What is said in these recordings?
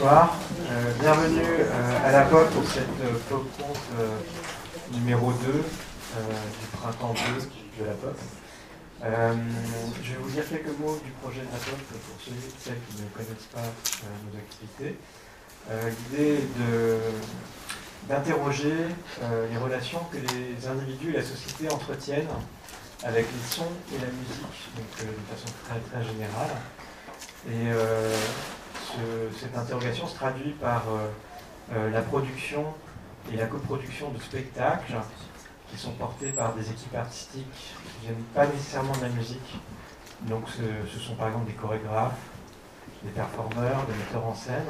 bonsoir. Euh, bienvenue euh, à la POP pour cette euh, POP Conf numéro 2 du printemps 2 de la POP. je vais vous dire quelques mots du projet de la POP pour ceux et celles qui ne connaissent pas nos activités. L'idée est d'interroger les relations que les individus et la société entretiennent avec les sons et la musique, donc de façon très, très générale. Et cette interrogation se traduit par euh, euh, la production et la coproduction de spectacles qui sont portés par des équipes artistiques qui ne viennent pas nécessairement de la musique. Donc ce, sont par exemple des chorégraphes, des performeurs, des metteurs en scène,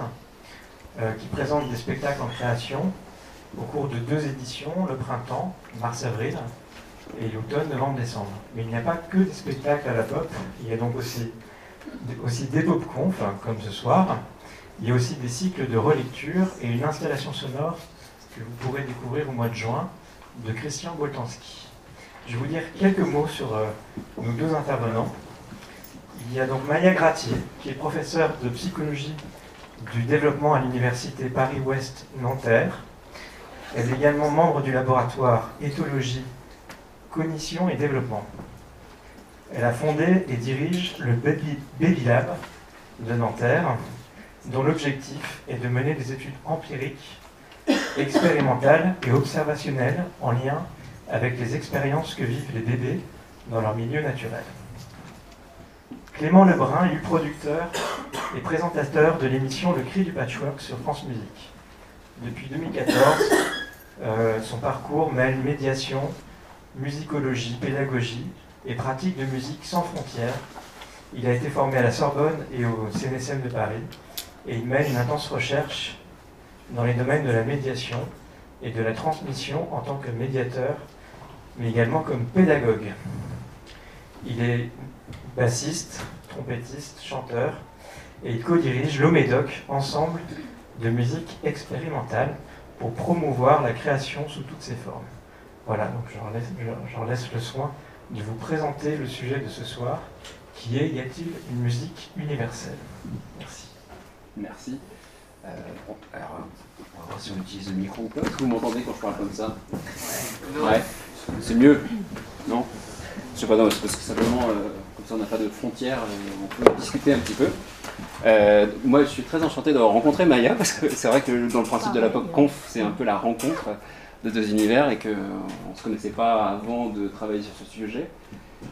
euh, qui présentent des spectacles en création au cours de deux éditions, le printemps, mars-avril, et l'automne, novembre-décembre. Mais il n'y a pas que des spectacles à la pop, il y a donc aussi aussi des pop-conf, comme ce soir. Il y a aussi des cycles de relecture et une installation sonore que vous pourrez découvrir au mois de juin de Christian Boltanski. Je vais vous dire quelques mots sur euh, nos deux intervenants. Il y a donc Maya Gratier, qui est professeure de psychologie du développement à l'université Paris-Ouest Nanterre. Elle est également membre du laboratoire éthologie, cognition et développement. Elle a fondé et dirige le Baby, Lab de Nanterre, dont l'objectif est de mener des études empiriques, expérimentales et observationnelles en lien avec les expériences que vivent les bébés dans leur milieu naturel. Clément Lebrun est producteur et présentateur de l'émission Le Cri du Patchwork sur France Musique. Depuis 2014, euh, son parcours mêle médiation, musicologie, pédagogie et pratique de musique sans frontières. Il a été formé à la Sorbonne et au CNSM de Paris et il mène une intense recherche dans les domaines de la médiation et de la transmission en tant que médiateur, mais également comme pédagogue. Il est bassiste, trompettiste, chanteur et il co-dirige l'OMEDOC, ensemble de musique expérimentale, pour promouvoir la création sous toutes ses formes. Voilà, donc j'en laisse, laisse le soin de vous présenter le sujet de ce soir, qui est Y a-t-il une musique universelle? Merci. Merci. Euh, alors, on va voir si on utilise le micro ou pas. Est-ce que vous m'entendez quand je parle comme ça? Ouais. C'est mieux Non? Je sais pas, non, parce que simplement, euh, comme ça on n'a pas de frontières, euh, on peut discuter un petit peu. moi, je suis très enchanté d'avoir rencontré Maya, parce que c'est vrai que dans le principe de la pop conf, c'est un peu la rencontre de deux univers et qu'on ne se connaissait pas avant de travailler sur ce sujet.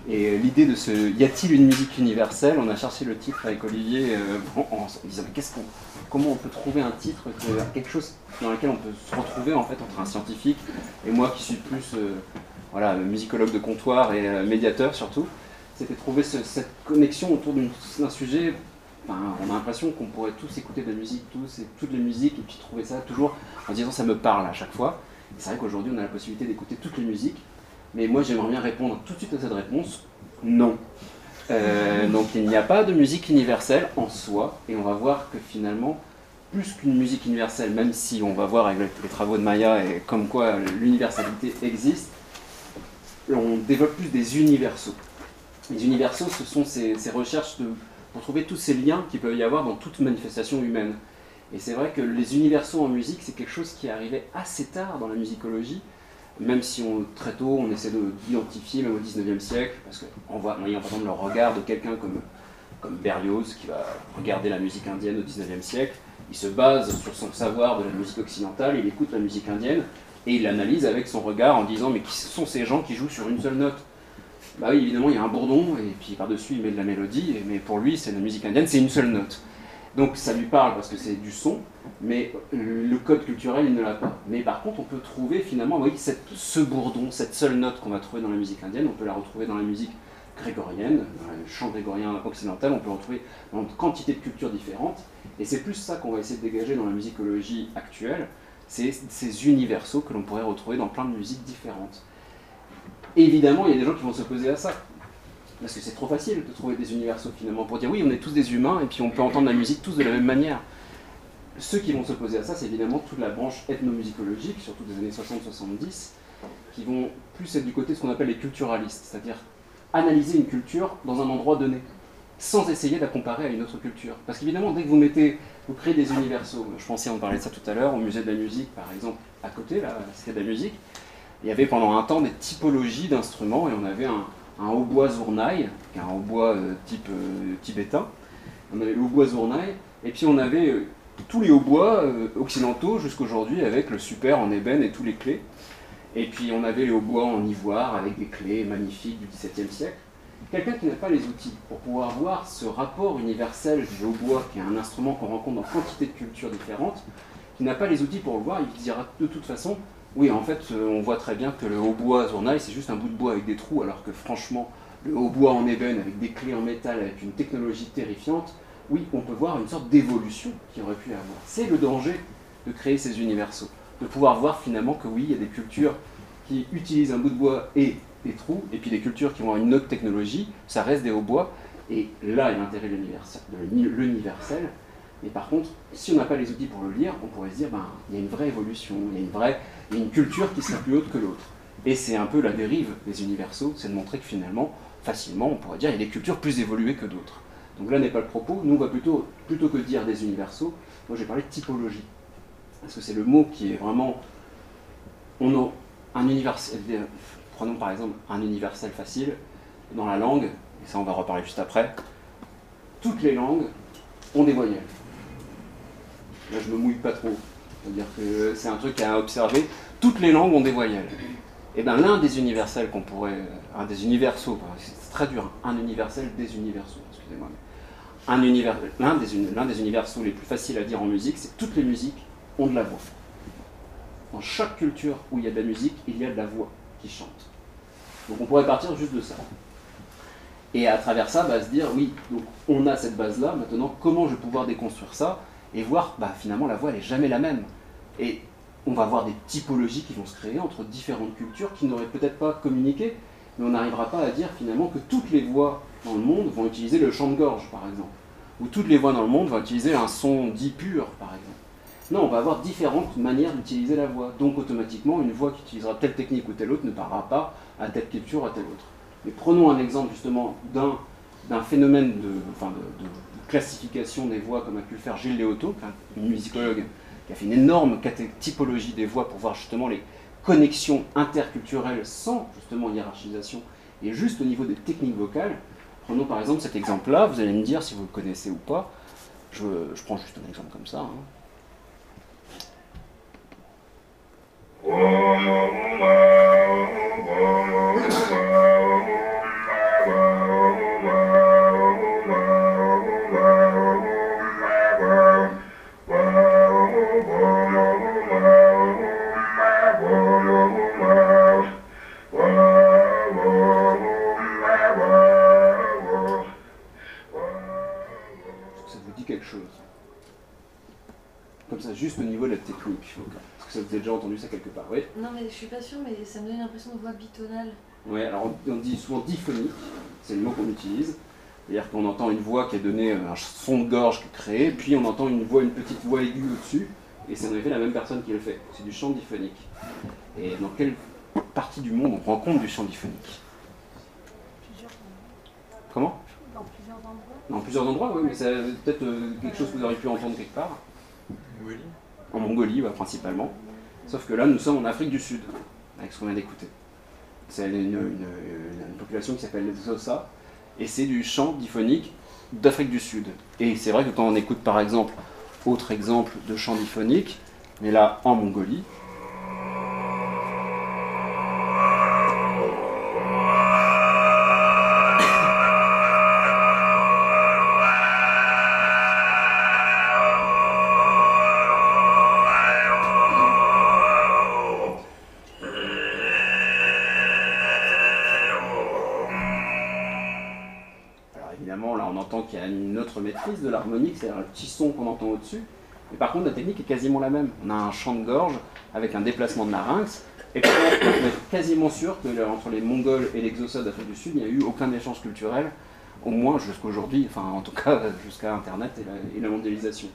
Et l'idée de ce y a-t-il une musique universelle? On a cherché le titre avec Olivier euh, en, disant mais qu'est-ce qu'on, comment on peut trouver un titre, quelque chose dans lequel on peut se retrouver en fait entre un scientifique et moi qui suis plus euh, voilà, musicologue de comptoir et euh, médiateur surtout. C'était trouver cette connexion autour d'un sujet. on a l'impression qu'on pourrait tous écouter de la musique, tous et toutes les musiques, et puis trouver ça toujours en disant ça me parle à chaque fois. C'est vrai qu'aujourd'hui, on a la possibilité d'écouter toutes les musiques, mais moi, j'aimerais bien répondre tout de suite à cette réponse non. Euh, donc, il n'y a pas de musique universelle en soi, et on va voir que finalement, plus qu'une musique universelle, même si on va voir avec les travaux de Maya et comme quoi l'universalité existe, on développe plus des universaux. Les universaux, ce sont ces, recherches de, pour trouver tous ces liens qu'il peut y avoir dans toute manifestation humaine. Et c'est vrai que les universaux en musique, c'est quelque chose qui arrivait assez tard dans la musicologie, même si très tôt on essaie d'identifier, même au 19e siècle, parce qu'on voit, par exemple le regard de quelqu'un comme, comme Berlioz, qui va regarder la musique indienne au 19e siècle, il se base sur son savoir de la musique occidentale, il écoute la musique indienne, et il l'analyse avec son regard en disant mais qui sont ces gens qui jouent sur une seule note? Bah oui, évidemment, il y a un bourdon, et puis par-dessus il met de la mélodie, mais pour lui, c'est la musique indienne, c'est une seule note. Donc ça lui parle parce que c'est du son, mais le code culturel, il ne l'a pas. Mais par contre, on peut trouver finalement, oui, cette, ce bourdon, cette seule note qu'on va trouver dans la musique indienne, on peut la retrouver dans la musique grégorienne, dans le chant grégorien occidental, on peut la retrouver dans une quantité de cultures différentes. Et c'est plus ça qu'on va essayer de dégager dans la musicologie actuelle, c'est ces universaux que l'on pourrait retrouver dans plein de musiques différentes. évidemment, il y a des gens qui vont s'opposer à ça. Parce que c'est trop facile de trouver des universaux finalement pour dire oui, on est tous des humains et puis on peut entendre la musique tous de la même manière. Ceux qui vont s'opposer à ça, c'est évidemment toute la branche ethnomusicologique, surtout des années 60-70, qui vont plus être du côté de ce qu'on appelle les culturalistes, c'est-à-dire analyser une culture dans un endroit donné. sans essayer de la comparer à une autre culture. Parce qu'évidemment, dès que vous mettez, vous créez des universaux, je pensais, on parlait de ça tout à l'heure, au musée de la musique par exemple, à côté, là, c'était de la musique, il y avait pendant un temps des typologies d'instruments et on avait un, hautbois zournaï, qui est un hautbois euh, type euh, tibétain, on avait le hautbois zournaï, et puis on avait euh, tous les hautbois occidentaux jusqu'aujourd'hui avec le super en ébène et tous les clés. Et puis on avait les hautbois en ivoire avec des clés magnifiques du XVIIe siècle. Quelqu'un qui n'a pas les outils pour pouvoir voir ce rapport universel du hautbois, qui est un instrument qu'on rencontre dans quantité de cultures différentes, qui n'a pas les outils pour le voir, il dira de toute façon, oui, en fait, euh, on voit très bien que le hautbois Zournaï, c'est juste un bout de bois avec des trous, alors que franchement, le hautbois en ébène avec des clés en métal, avec une technologie terrifiante, oui, on peut voir une sorte d'évolution qui aurait pu avoir. C'est le danger de créer ces universaux, de pouvoir voir finalement que oui, il y a des cultures qui utilisent un bout de bois et des trous, et puis des cultures qui vont avoir une autre technologie, ça reste des hautbois, et là est l'intérêt de l'universel. Mais par contre, si on n'a pas les outils pour le lire, on pourrait se dire, ben, il y a une vraie évolution, il y a une vraie une culture qui sera plus haute que l'autre. Et c'est un peu la dérive des universaux, c'est de montrer que finalement, facilement, on pourrait dire, il y a des cultures plus évoluées que d'autres. Donc là n'est pas le propos, nous on va plutôt, plutôt que dire des universaux, moi j'ai parlé de typologie. Parce que c'est le mot qui est vraiment... On a un universel, prenons par exemple un universel facile, dans la langue, et ça on va reparler juste après, toutes les langues ont des voyelles. Là je me mouille pas trop, c'est-à-dire que c'est un truc à observer, toutes les langues ont des voyelles. Et eh bien l'un des universels qu'on pourrait, un des universaux, c'est très dur, un universel des universaux, excusez-moi. Un univers, l'un des, l'un des universaux les plus faciles à dire en musique, c'est que toutes les musiques ont de la voix. Dans chaque culture où il y a de la musique, il y a de la voix qui chante. Donc on pourrait partir juste de ça. Et à travers ça, bah, se dire, oui, donc on a cette base-là, maintenant comment je vais pouvoir déconstruire ça? Et voir, bah, finalement la voix, n'est jamais la même. Et on va voir des typologies qui vont se créer entre différentes cultures qui n'auraient peut-être pas communiqué, mais on n'arrivera pas à dire finalement que toutes les voix dans le monde vont utiliser le chant de gorge, par exemple. Ou toutes les voix dans le monde vont utiliser un son dit pur, par exemple. Non, on va avoir différentes manières d'utiliser la voix. Donc automatiquement, une voix qui utilisera telle technique ou telle autre ne parlera pas à telle culture ou à telle autre. Mais prenons un exemple justement d'un phénomène de, classification des voix comme a pu le faire Gilles Léoto, une musicologue qui a fait une énorme typologie des voix pour voir justement les connexions interculturelles sans justement hiérarchisation et juste au niveau des techniques vocales. Prenons par exemple cet exemple-là, vous allez me dire si vous le connaissez ou pas. Je, prends juste un exemple comme ça. Hein. au bitonale. Oui, alors on, dit souvent diphonique, c'est le mot qu'on utilise. C'est-à-dire qu'on entend une voix qui est donnée, un son de gorge qui est créé, puis on entend une voix, une petite voix aiguë au-dessus, et c'est en effet la même personne qui le fait. C'est du chant diphonique. Et dans quelle partie du monde on rencontre du chant diphonique? Comment? Dans plusieurs endroits Dans plusieurs endroits, oui, mais c'est peut-être euh, quelque chose que vous auriez pu entendre quelque part. En Mongolie, principalement. Sauf que là, nous sommes en Afrique du Sud, avec ce qu'on vient d'écouter. C'est une, population qui s'appelle les Xhosa, et c'est du chant diphonique d'Afrique du Sud. Et c'est vrai que quand on écoute par exemple, autre exemple de chant diphonique, mais là en Mongolie, de l'harmonique, c'est-à-dire le petit son qu'on entend au-dessus. Mais par contre, la technique est quasiment la même. On a un chant de gorge avec un déplacement de larynx. Et pour être quasiment sûr que entre les Mongols et l'exocède d'Afrique du Sud, il n'y a eu aucun échange culturel, au moins jusqu'à aujourd'hui, enfin en tout cas jusqu'à Internet et la, mondialisation.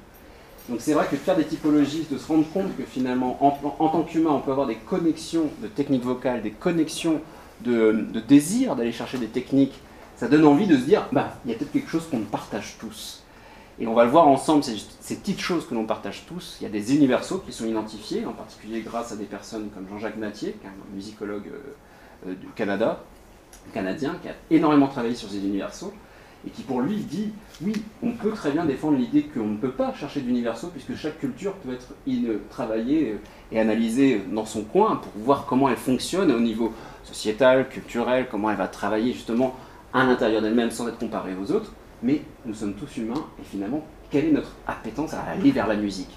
Donc c'est vrai que faire des typologies, de se rendre compte que finalement, en, tant qu'humain, on peut avoir des connexions de techniques vocales, des connexions de désir d'aller chercher des techniques ça donne envie de se dire, bah, il y a peut-être quelque chose qu'on partage tous. Et on va le voir ensemble, ces, ces petites choses que l'on partage tous. Il y a des universaux qui sont identifiés, en particulier grâce à des personnes comme Jean-Jacques Natier, qui est un musicologue euh, euh, du Canada, canadien, qui a énormément travaillé sur ces universaux, et qui pour lui dit, oui, on peut très bien défendre l'idée qu'on ne peut pas chercher d'universaux, puisque chaque culture peut être travaillée et analysée dans son coin pour voir comment elle fonctionne au niveau sociétal, culturel, comment elle va travailler justement à l'intérieur d'elle-même sans être comparée aux autres. Mais nous sommes tous humains, et finalement, quelle est notre appétence à aller vers la musique?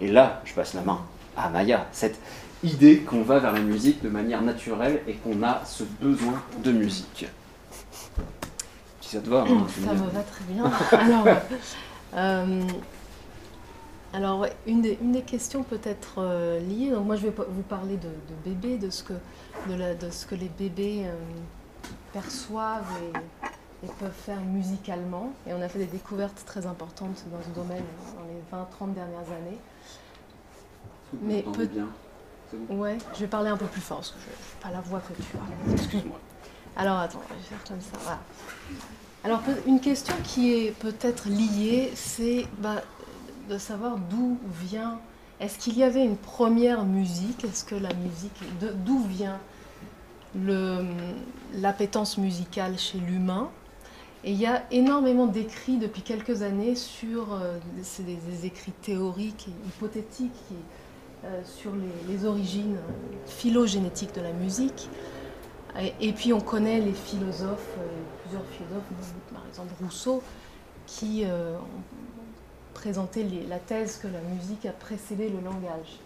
Et là, je passe la main à Maya, cette idée qu'on va vers la musique de manière naturelle et qu'on a ce besoin de musique. Si ça te va, hein, Ça me va très bien. Alors, euh, alors une, des, une des questions peut-être euh, liées, donc moi je vais vous parler de, de bébés, de ce que, de, la- de ce que les bébés euh, perçoivent et, et peuvent faire musicalement. Et on a fait des découvertes très importantes dans ce domaine dans les 20-30 dernières années. Mais peut- bien bon? Ouais, je vais parler un peu plus fort parce que je n'ai pas la voix que tu as. Excuse-moi. Alors attends, je vais faire comme ça. Voilà. Alors une question qui est peut-être liée, c'est bah, de savoir d'où vient. Est-ce qu'il y avait une première musique? Est-ce que la musique, d'où vient l'appétence musicale chez l'humain Et il y a énormément d'écrits depuis quelques années sur euh, des, écrits théoriques et hypothétiques euh, sur les, origines phylogénétiques de la musique. Et, puis on connaît les philosophes, euh, plusieurs philosophes, par exemple Rousseau, qui euh, ont présenté la thèse que la musique a précédé le langage.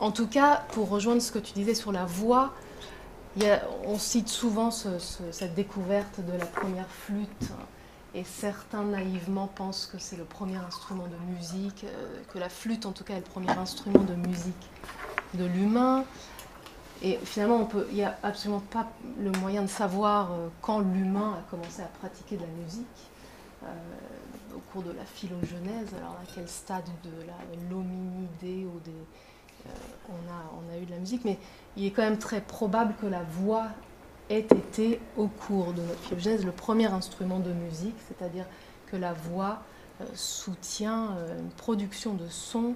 En tout cas, pour rejoindre ce que tu disais sur la voix, on cite souvent ce- ce- cette découverte de la première flûte. Et certains naïvement pensent que c'est le premier instrument de musique, euh, que la flûte en tout cas est le premier instrument de musique de l'humain. Et finalement, il n'y a absolument pas le moyen de savoir euh, quand l'humain a commencé à pratiquer de la musique. euh, au cours de la phylogénèse, alors à quel stade de la l'hominidé ou des, on, a, on a eu de la musique, mais il est quand même très probable que la voix ait été au cours de notre phylogénèse le premier instrument de musique, c'est-à-dire que la voix euh, soutient euh, une production de son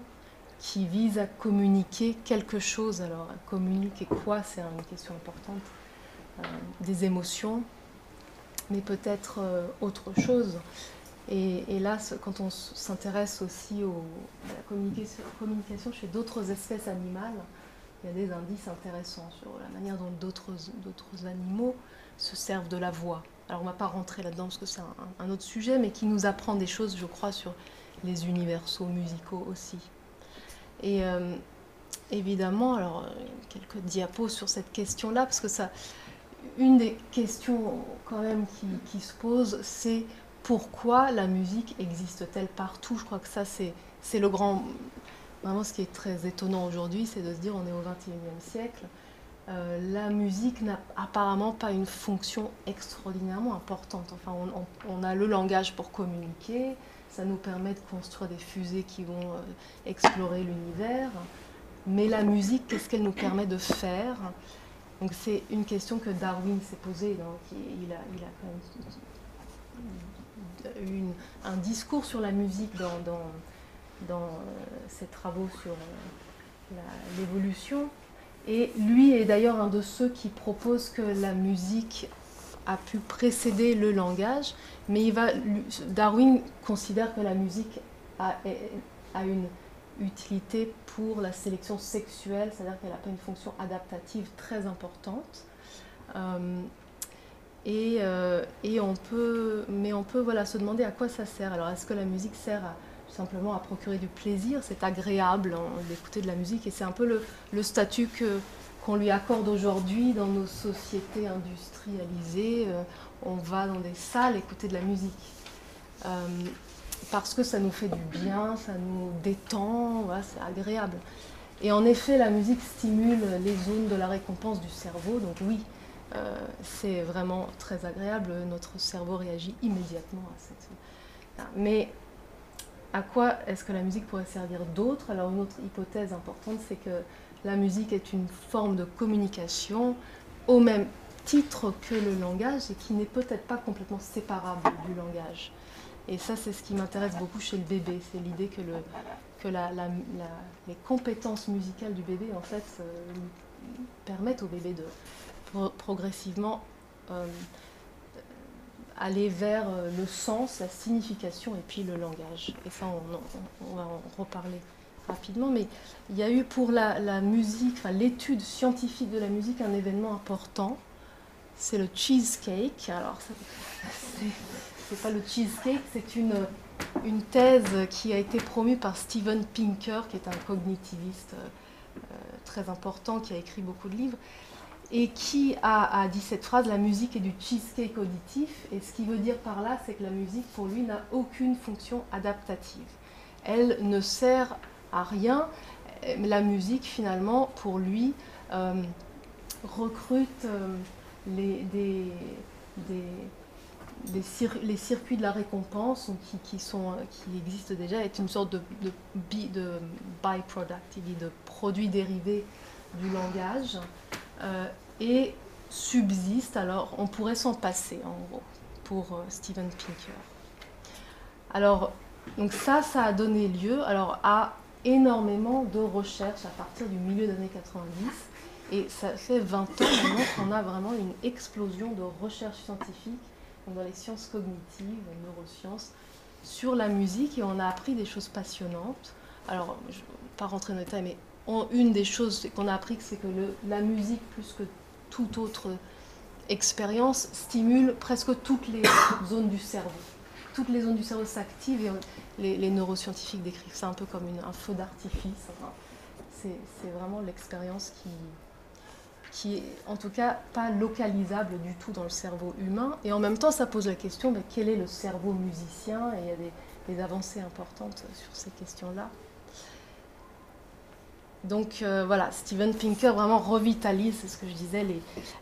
qui vise à communiquer quelque chose. Alors, communiquer quoi? C'est une question importante. Euh, des émotions, mais peut-être euh, autre chose. Et, là, quand on s'intéresse aussi au- à la communication, chez d'autres espèces animales, il y a des indices intéressants sur la manière dont d'autres animaux se servent de la voix. Alors on ne va pas rentrer là-dedans parce que c'est un, autre sujet, mais qui nous apprend des choses, je crois, sur les universaux musicaux aussi. Et euh, évidemment, alors quelques diapos sur cette question-là, parce que ça, une des questions quand même qui, qui se pose, c'est pourquoi la musique existe-t-elle partout? Je crois que ça, c'est le grand. Vraiment, ce qui est très étonnant aujourd'hui, c'est de se dire on est au XXIe siècle. Euh, la musique n'a apparemment pas une fonction extraordinairement importante. Enfin, on, a le langage pour communiquer, ça nous permet de construire des fusées qui vont euh, explorer l'univers. Mais la musique, qu'est-ce qu'elle nous permet de faire? Donc c'est une question que Darwin s'est posée. Il, a, quand même un discours sur la musique dans, dans, dans euh, ses travaux sur euh, l'évolution. Et lui est d'ailleurs un de ceux qui proposent que la musique a pu précéder le langage, mais il va, Darwin considère que la musique a, a une utilité pour la sélection sexuelle, c'est-à-dire qu'elle n'a pas une fonction adaptative très importante. Euh, et, euh, et on peut, mais on peut voilà, se demander à quoi ça sert. Alors est-ce que la musique sert simplement à procurer du plaisir? C'est agréable hein, d'écouter de la musique et c'est un peu le, statut qu'on lui accorde aujourd'hui dans nos sociétés industrialisées. Euh, on va dans des salles écouter de la musique. Euh, parce que ça nous fait du bien, ça nous détend, c'est agréable. Et en effet, la musique stimule les zones de la récompense du cerveau, donc oui, euh, c'est vraiment très agréable, notre cerveau réagit immédiatement à cette... Mais à quoi est-ce que la musique pourrait servir d'autre? Alors une autre hypothèse importante, c'est que la musique est une forme de communication au même titre que le langage et qui n'est peut-être pas complètement séparable du langage. Et ça, c'est ce qui m'intéresse beaucoup chez le bébé, c'est l'idée que, les compétences musicales du bébé, en fait, euh, permettent au bébé de pro progressivement euh, aller vers euh, le sens, la signification et puis le langage. Et ça, on, va en reparler rapidement. Mais il y a eu pour la, musique, enfin, l'étude scientifique de la musique, un événement important. C'est le cheesecake. Alors, c'est pas le cheesecake, c'est une, une thèse qui a été promue par Steven Pinker, qui est un cognitiviste euh, très important, qui a écrit beaucoup de livres et qui a, dit cette phrase la musique est du cheesecake auditif. Et ce qu'il veut dire par là, c'est que la musique, pour lui, n'a aucune fonction adaptative. Elle ne sert à rien. La musique, finalement, pour lui, euh, recrute euh, les, les circuits de la récompense qui, existent déjà, est une sorte de byproduct, il dit de produit dérivé du langage euh, et subsiste, alors on pourrait s'en passer en gros pour euh, Steven Pinker. Alors, donc ça, ça a donné lieu alors, à énormément de recherches à partir du milieu des années 90 et ça fait 20 ans maintenant qu'on a vraiment une explosion de recherches scientifiques dans les sciences cognitives, les neurosciences, sur la musique et on a appris des choses passionnantes. Alors, je ne vais pas rentrer dans les détails, mais une des choses qu'on a appris, c'est que le, la musique, plus que toute autre expérience, stimule presque toutes les zones du cerveau. Toutes les zones du cerveau s'activent et les, neuroscientifiques décrivent ça un peu comme un feu d'artifice. C'est vraiment l'expérience qui, qui est en tout cas pas localisable du tout dans le cerveau humain. Et en même temps, ça pose la question de quel est le cerveau musicien? Et il y a des avancées importantes sur ces questions-là. Donc euh, voilà, Steven Pinker vraiment revitalise, c'est ce que je disais,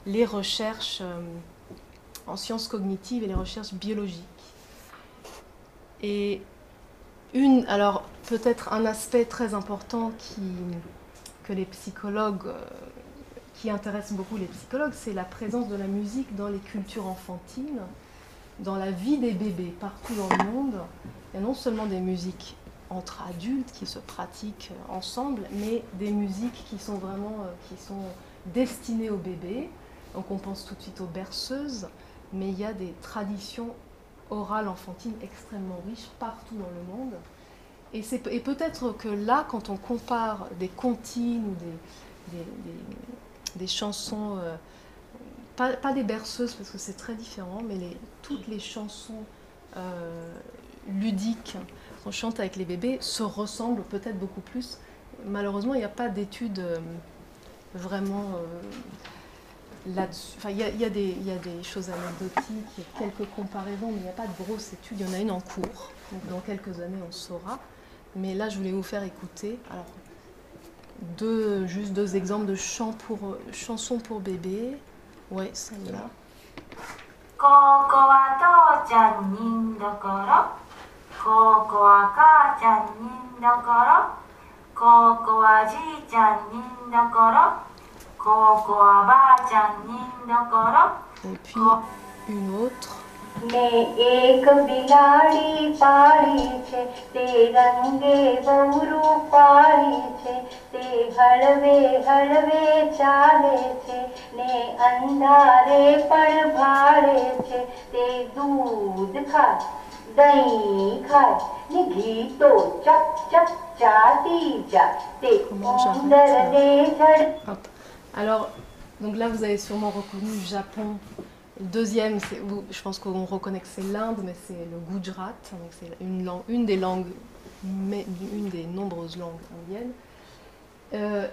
les, recherches euh, en sciences cognitives et les recherches biologiques. Et une, alors peut-être un aspect très important que les psychologues, euh, qui intéresse beaucoup les psychologues, c'est la présence de la musique dans les cultures enfantines, dans la vie des bébés partout dans le monde. Il y a non seulement des musiques entre adultes qui se pratiquent ensemble, mais des musiques qui sont vraiment euh, qui sont destinées aux bébés. Donc on pense tout de suite aux berceuses, mais il y a des traditions orales enfantines extrêmement riches partout dans le monde. Et, et peut-être que là, quand on compare des comptines ou des, des, des, chansons, euh, pas, pas, des berceuses parce que c'est très différent, mais les, toutes les chansons euh, ludiques qu'on chante avec les bébés se ressemblent peut-être beaucoup plus. Malheureusement, il n'y a pas d'études euh, vraiment euh, là-dessus. Enfin, il y, a, il, y a des, il y, a des choses anecdotiques, il y a quelques comparaisons, mais il n'y a pas de grosses études. Il y en a une en cours. Donc, dans quelques années, on saura. Mais là, je voulais vous faire écouter. Alors, deux, juste deux exemples de chants pour, chansons pour bébé. Ouais, celle-là. ここは父ちゃんにんどころここは母ちゃんにんどころここはじいちゃんにんどころここはばあちゃんにんどころ Et puis une autre. ને એક બિલાડી પાળી છે તે રંગે બહુ રૂપાળી છે તે હળવે હળવે ચાલે છે ને અંધારે પણ ભાળે છે તે દૂધ ખાય Alors, donc là, vous avez sûrement reconnu le Japon. Deuxième, je pense qu'on reconnaît que c'est l'Inde, mais c'est le Gujarat. C'est une, langue, une des langues, mais une des nombreuses langues indiennes. Euh,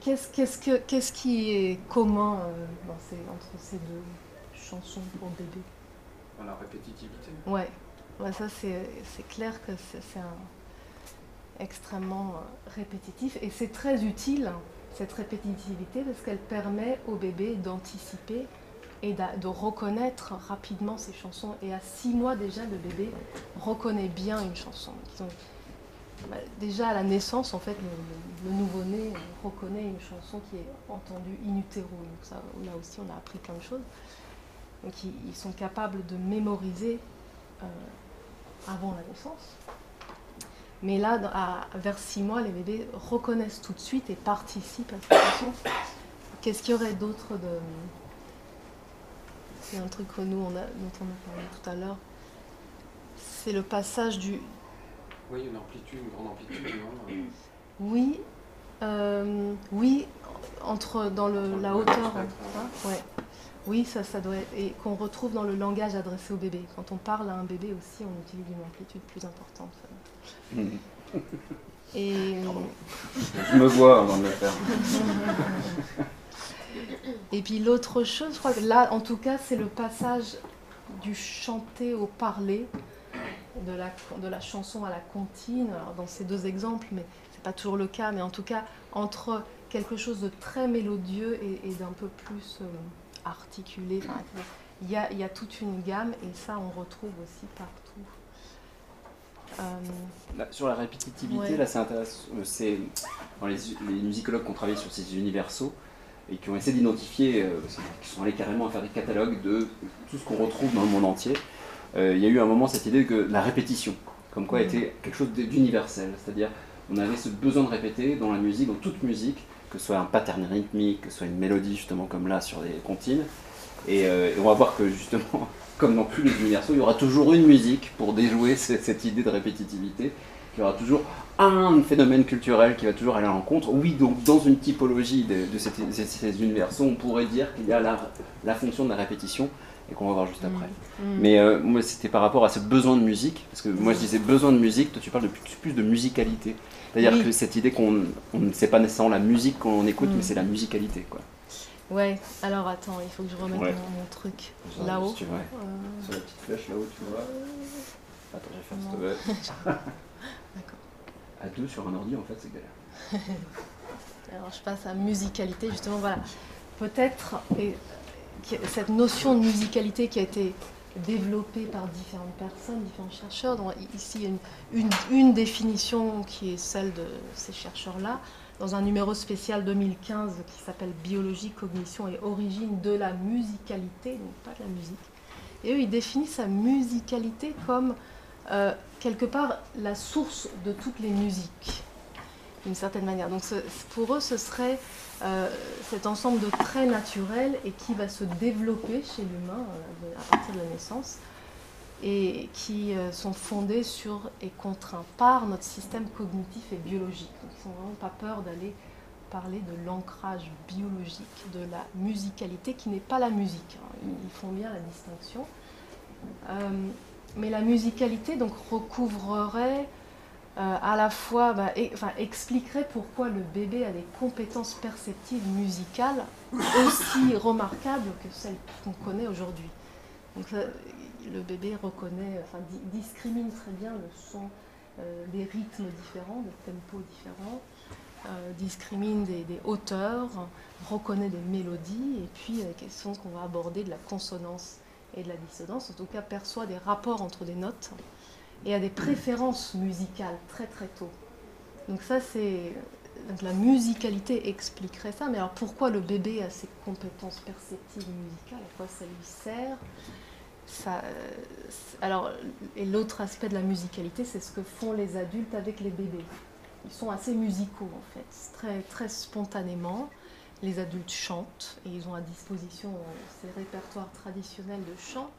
qu'est-ce qui est commun euh, entre ces deux chansons pour bébé? La répétitivité. Ouais ça c'est clair que c'est extrêmement répétitif et c'est très utile cette répétitivité parce qu'elle permet au bébé d'anticiper et de reconnaître rapidement ces chansons. Et à six mois déjà, le bébé reconnaît bien une chanson. Bah, déjà à la naissance, en fait, le, nouveau-né reconnaît une chanson qui est entendue in utero. Donc ça, là aussi, on a appris plein de choses. Donc ils, ils sont capables de mémoriser euh, avant la naissance. Mais là, dans- à- vers six mois, les bébés reconnaissent tout de suite et participent à cette chanson. Qu'est-ce qu'il y aurait d'autre de... C'est un truc que nous, on a, dont on a parlé tout à l'heure. C'est le passage du, Oui, une amplitude, une grande amplitude, non Oui, euh, oui, entre dans le, la hauteur, hein, ouais. Oui, ça, ça doit être, et qu'on retrouve dans le langage adressé au bébé. Quand on parle à un bébé aussi, on utilise une amplitude plus importante. Et, Je me vois avant de le faire. et puis l'autre chose, je crois que là, en tout cas, c'est le passage du chanter au parler, de la, de la chanson à la comptine. Alors, dans ces deux exemples, mais c'est pas toujours le cas, mais en tout cas, entre quelque chose de très mélodieux et, et d'un peu plus euh, articulé. Il y, a, il y a toute une gamme, et ça, on retrouve aussi partout. Euh, Là, sur la répétitivité, Ouais. là c'est intéressant. euh, C'est dans les, les musicologues qui ont travaillé sur ces universaux et qui ont essayé d'identifier, euh, qui sont allés carrément à faire des catalogues de tout ce qu'on retrouve dans le monde entier. Euh, il y a eu un moment cette idée que la répétition, comme quoi, Mhm. était quelque chose d'universel. C'est-à-dire, on avait ce besoin de répéter dans la musique, dans toute musique, que ce soit un pattern rythmique, que ce soit une mélodie, justement, comme là sur des comptines. Et, euh, et on va voir que, justement, comme dans tous les universaux, il y aura toujours une musique pour déjouer cette, cette idée de répétitivité. Il y aura toujours un phénomène culturel qui va toujours aller à l'encontre. Oui, donc dans une typologie de, de cette- ces, ces universaux, on pourrait dire qu'il y a la, la fonction de la répétition, et qu'on va voir juste après. mm. Mais euh, moi, c'était par rapport à ce besoin de musique, parce que moi je disais besoin de musique, toi tu parles de plus, plus de musicalité. C'est-à-dire Oui. que cette idée qu'on on ne sait pas nécessairement la musique qu'on écoute, Mm. mais c'est la musicalité. Quoi. Ouais, alors attends, il faut que je remette Ouais. mon, mon truc là-haut. si. Euh, Sur la petite flèche là-haut, tu vois. Attends, je vais faire plaît. D'accord. À deux sur un ordi, en fait, c'est galère. Alors je passe à musicalité, justement, voilà. Peut-être cette notion de musicalité qui a été développée par différentes personnes, différents chercheurs. Ici, il y a une, définition qui est celle de ces chercheurs-là, dans un numéro spécial 2015 qui s'appelle Biologie, cognition et origine de la musicalité, donc pas de la musique. Et eux, ils définissent la musicalité comme euh, quelque part la source de toutes les musiques d'une certaine manière. Donc pour eux, ce serait euh, cet ensemble de traits naturels et qui va se développer chez l'humain euh, à partir de la naissance et qui euh, sont fondés sur et contraints par notre système cognitif et biologique. Donc ils n'ont vraiment pas peur d'aller parler de l'ancrage biologique, de la musicalité qui n'est pas la musique. hein. Ils font bien la distinction. Mais la musicalité donc recouvrerait euh, à la fois, bah, expliquerait pourquoi le bébé a des compétences perceptives musicales aussi remarquables que celles qu'on connaît aujourd'hui. Donc le bébé reconnaît, enfin, di- discrimine très bien le son euh, des rythmes différents, des tempos différents, euh, discrimine des, des hauteurs, reconnaît des mélodies, et puis la question qu'on va aborder de la consonance et de la dissonance, en tout cas perçoit des rapports entre des notes et a des préférences musicales très très tôt. Donc ça c'est donc la musicalité expliquerait ça, mais alors pourquoi le bébé a ces compétences perceptives musicales À quoi ça lui sert? Euh, alors, et l'autre aspect de la musicalité, c'est ce que font les adultes avec les bébés. Ils sont assez musicaux en fait, très, très spontanément. Les adultes chantent et ils ont à disposition ces répertoires traditionnels de chant.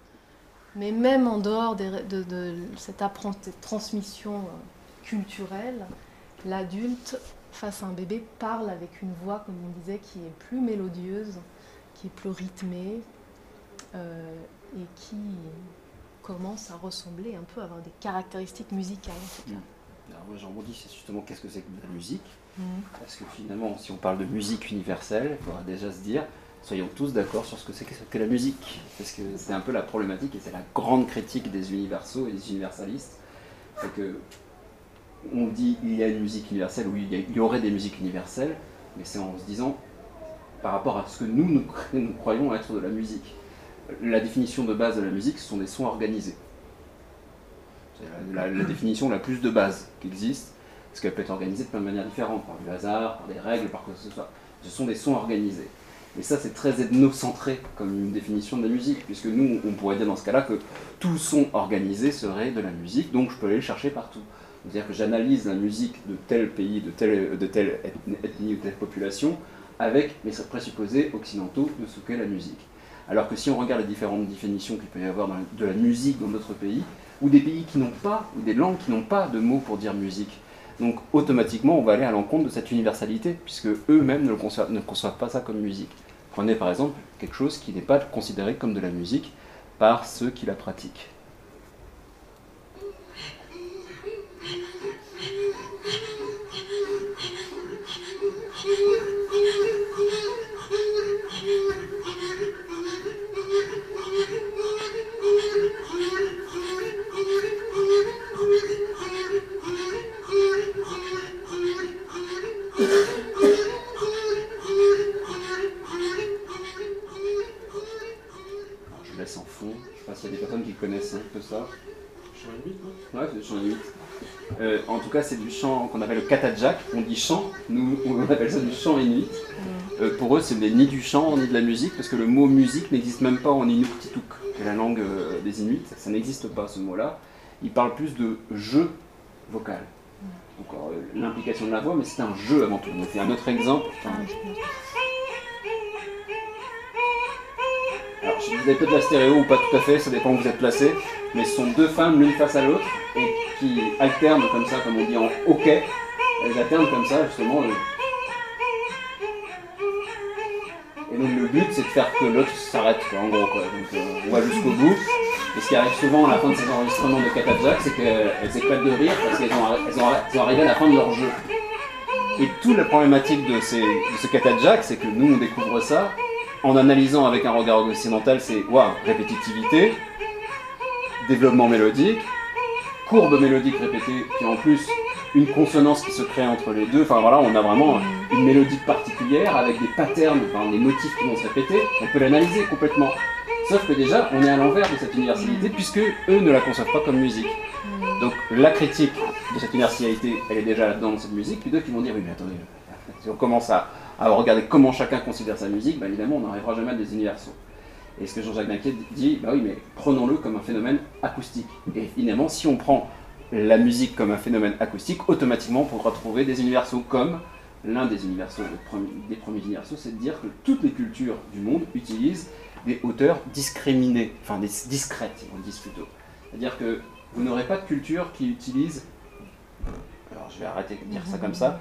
Mais même en dehors des de, de cette transmission euh, culturelle, l'adulte, face à un bébé, parle avec une voix, comme on disait, qui est plus mélodieuse, qui est plus rythmée euh, et qui commence à ressembler un peu, à avoir des caractéristiques musicales. en tout cas. Alors moi j'en rebondis, c'est justement qu'est-ce que c'est que la musique Mhm. Parce que finalement, si on parle de musique universelle, il faudra déjà se dire, soyons tous d'accord sur ce que c'est que- la musique. Parce que c'est un peu la problématique et c'est la grande critique des universaux et des universalistes. C'est que on dit il y a une musique universelle, oui, il y, aurait des musiques universelles, mais c'est en se disant, par rapport à ce que nous, nous, croyons être de la musique. La définition de base de la musique, ce sont des sons organisés. C'est la, la- la définition la plus de base qui existe. Parce qu'elle peut être organisée de plein de manières différentes, par du hasard, par des règles, par quoi que ce soit. Ce sont des sons organisés. Et ça, c'est très ethnocentré comme une définition de la musique, puisque nous, on pourrait dire dans ce cas-là que tout son organisé serait de la musique, donc je peux aller le chercher partout. C'est-à-dire que j'analyse la musique de tel pays, de telle, de ethnie ou telle population, avec mes présupposés occidentaux de ce qu'est la musique. Alors que si on regarde les différentes définitions qu'il peut y avoir de la musique dans d'autres pays, ou des pays qui n'ont pas, ou des langues qui n'ont pas de mots pour dire musique, donc automatiquement on va aller à l'encontre de cette universalité, puisque eux-mêmes ne, ne conçoivent pas ça comme musique. Prenez par exemple quelque chose qui n'est pas considéré comme de la musique par ceux qui la pratiquent. connaissent un peu ça. Chant inuit, Ouais, c'est du chant inuit. Euh, en tout cas, c'est du chant qu'on appelle le katajak. On dit chant, nous on appelle ça du chant inuit. Euh, pour eux, c'est ni du chant ni de la musique, parce que le mot musique n'existe même pas en inuktitut, qui est la langue euh, des Inuits. Ça n'existe pas ce mot-là. Ils parlent plus de jeu vocal. Donc euh, l'implication de la voix, mais c'est un jeu avant tout. Donc c'est un autre exemple. Alors, vous avez peut-être la stéréo ou pas tout à fait, ça dépend où vous êtes placé, mais ce sont deux femmes l'une face à l'autre et qui alternent comme ça, comme on dit en hockey. Elles alternent comme ça, justement. Et donc le but, c'est de faire que l'autre s'arrête, en gros. Quoi. Donc euh, on va jusqu'au bout. Et ce qui arrive souvent à la fin de ces enregistrements de Katajak, c'est qu'elles éclatent de rire parce qu'elles ont, elles ont, arrivé à la fin de leur jeu. Et toute la problématique de, ces, de ce Katajak, c'est que nous, on découvre ça en analysant avec un regard occidental, c'est waouh, répétitivité, développement mélodique, courbe mélodique répétée, puis en plus une consonance qui se crée entre les deux. Enfin voilà, on a vraiment une mélodie particulière avec des patterns, enfin des motifs qui vont se répéter. On peut l'analyser complètement. Sauf que déjà, on est à l'envers de cette universalité puisque eux ne la conçoivent pas comme musique. Donc la critique de cette universalité, elle est déjà là-dedans dans cette musique. Puis d'autres qui vont dire oui mais attendez, si on commence à, à regarder comment chacun considère sa musique, bah, évidemment on n'arrivera jamais à des universaux. Et ce que Jean-Jacques Naquet dit, bah oui mais prenons-le comme un phénomène acoustique. Et finalement, si on prend la musique comme un phénomène acoustique, automatiquement on pourra trouver des universaux comme l'un des universaux, des premiers universaux, c'est de dire que toutes les cultures du monde utilisent des hauteurs discriminées, enfin des discrètes, on dit plutôt. C'est-à-dire que vous n'aurez pas de culture qui utilise, alors je vais arrêter de dire ça comme ça,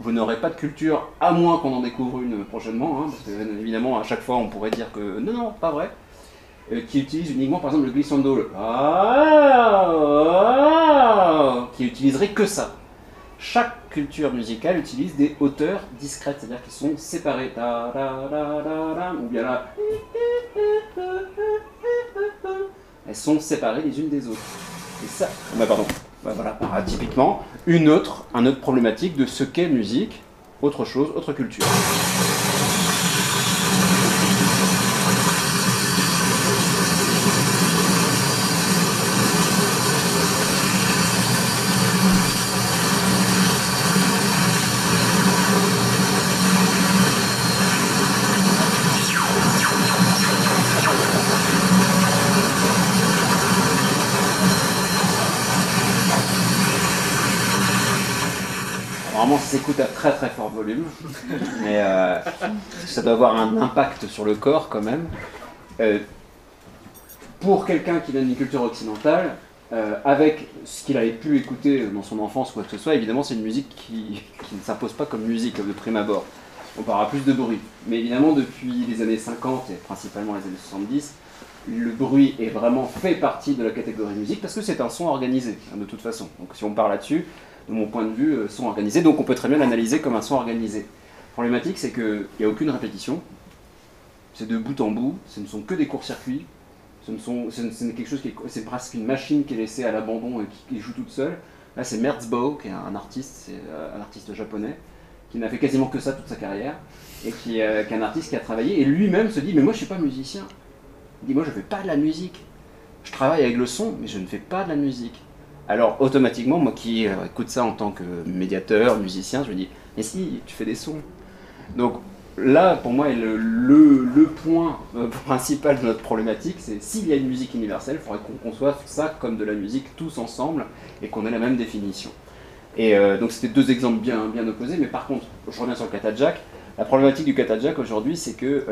vous n'aurez pas de culture, à moins qu'on en découvre une prochainement, hein, parce que évidemment à chaque fois on pourrait dire que non, non, pas vrai, euh, qui utilise uniquement par exemple le glissando, le ah, ah, qui utiliserait que ça. Chaque culture musicale utilise des hauteurs discrètes, c'est-à-dire qu'ils sont ta, ou bien là, elles sont séparées les unes des autres. Et ça, bah pardon, bah voilà, ah, typiquement, une autre, un autre problématique de ce qu'est musique, autre chose, autre culture. Vraiment, ça s'écoute à très très fort volume, mais euh, ça doit avoir un impact sur le corps quand même. Euh, pour quelqu'un qui vient d'une culture occidentale, euh, avec ce qu'il avait pu écouter dans son enfance ou quoi que ce soit, évidemment c'est une musique qui, ne s'impose pas comme musique de prime abord. On parlera plus de bruit. Mais évidemment depuis les années 50 et principalement les années 70, le bruit est vraiment fait partie de la catégorie musique parce que c'est un son organisé, hein, de toute façon. Donc si on parle là-dessus, de mon point de vue, euh, son organisé, donc on peut très bien l'analyser comme un son organisé. La problématique, c'est qu'il n'y a aucune répétition, c'est de bout en bout, ce ne sont que des courts-circuits, ce ne sont, c'est quelque chose presque une machine qui est laissée à l'abandon et qui, joue toute seule. Là, c'est Merzbow, qui est un artiste, c'est un artiste japonais, qui n'a fait quasiment que ça toute sa carrière, et qui, euh, est un artiste qui a travaillé, et lui-même se dit, mais moi je suis pas musicien. Il dit, moi je fais pas de la musique. Je travaille avec le son, mais je ne fais pas de la musique. Alors automatiquement, moi qui euh, écoute ça en tant que médiateur, musicien, je me dis, mais si, tu fais des sons. Donc là, pour moi, le, point euh, principal de notre problématique, c'est s'il y a une musique universelle, il faudrait qu'on conçoive ça comme de la musique tous ensemble et qu'on ait la même définition. Et euh, donc c'était deux exemples bien, opposés, mais par contre, je reviens sur le Jack. La problématique du Jack aujourd'hui, c'est que,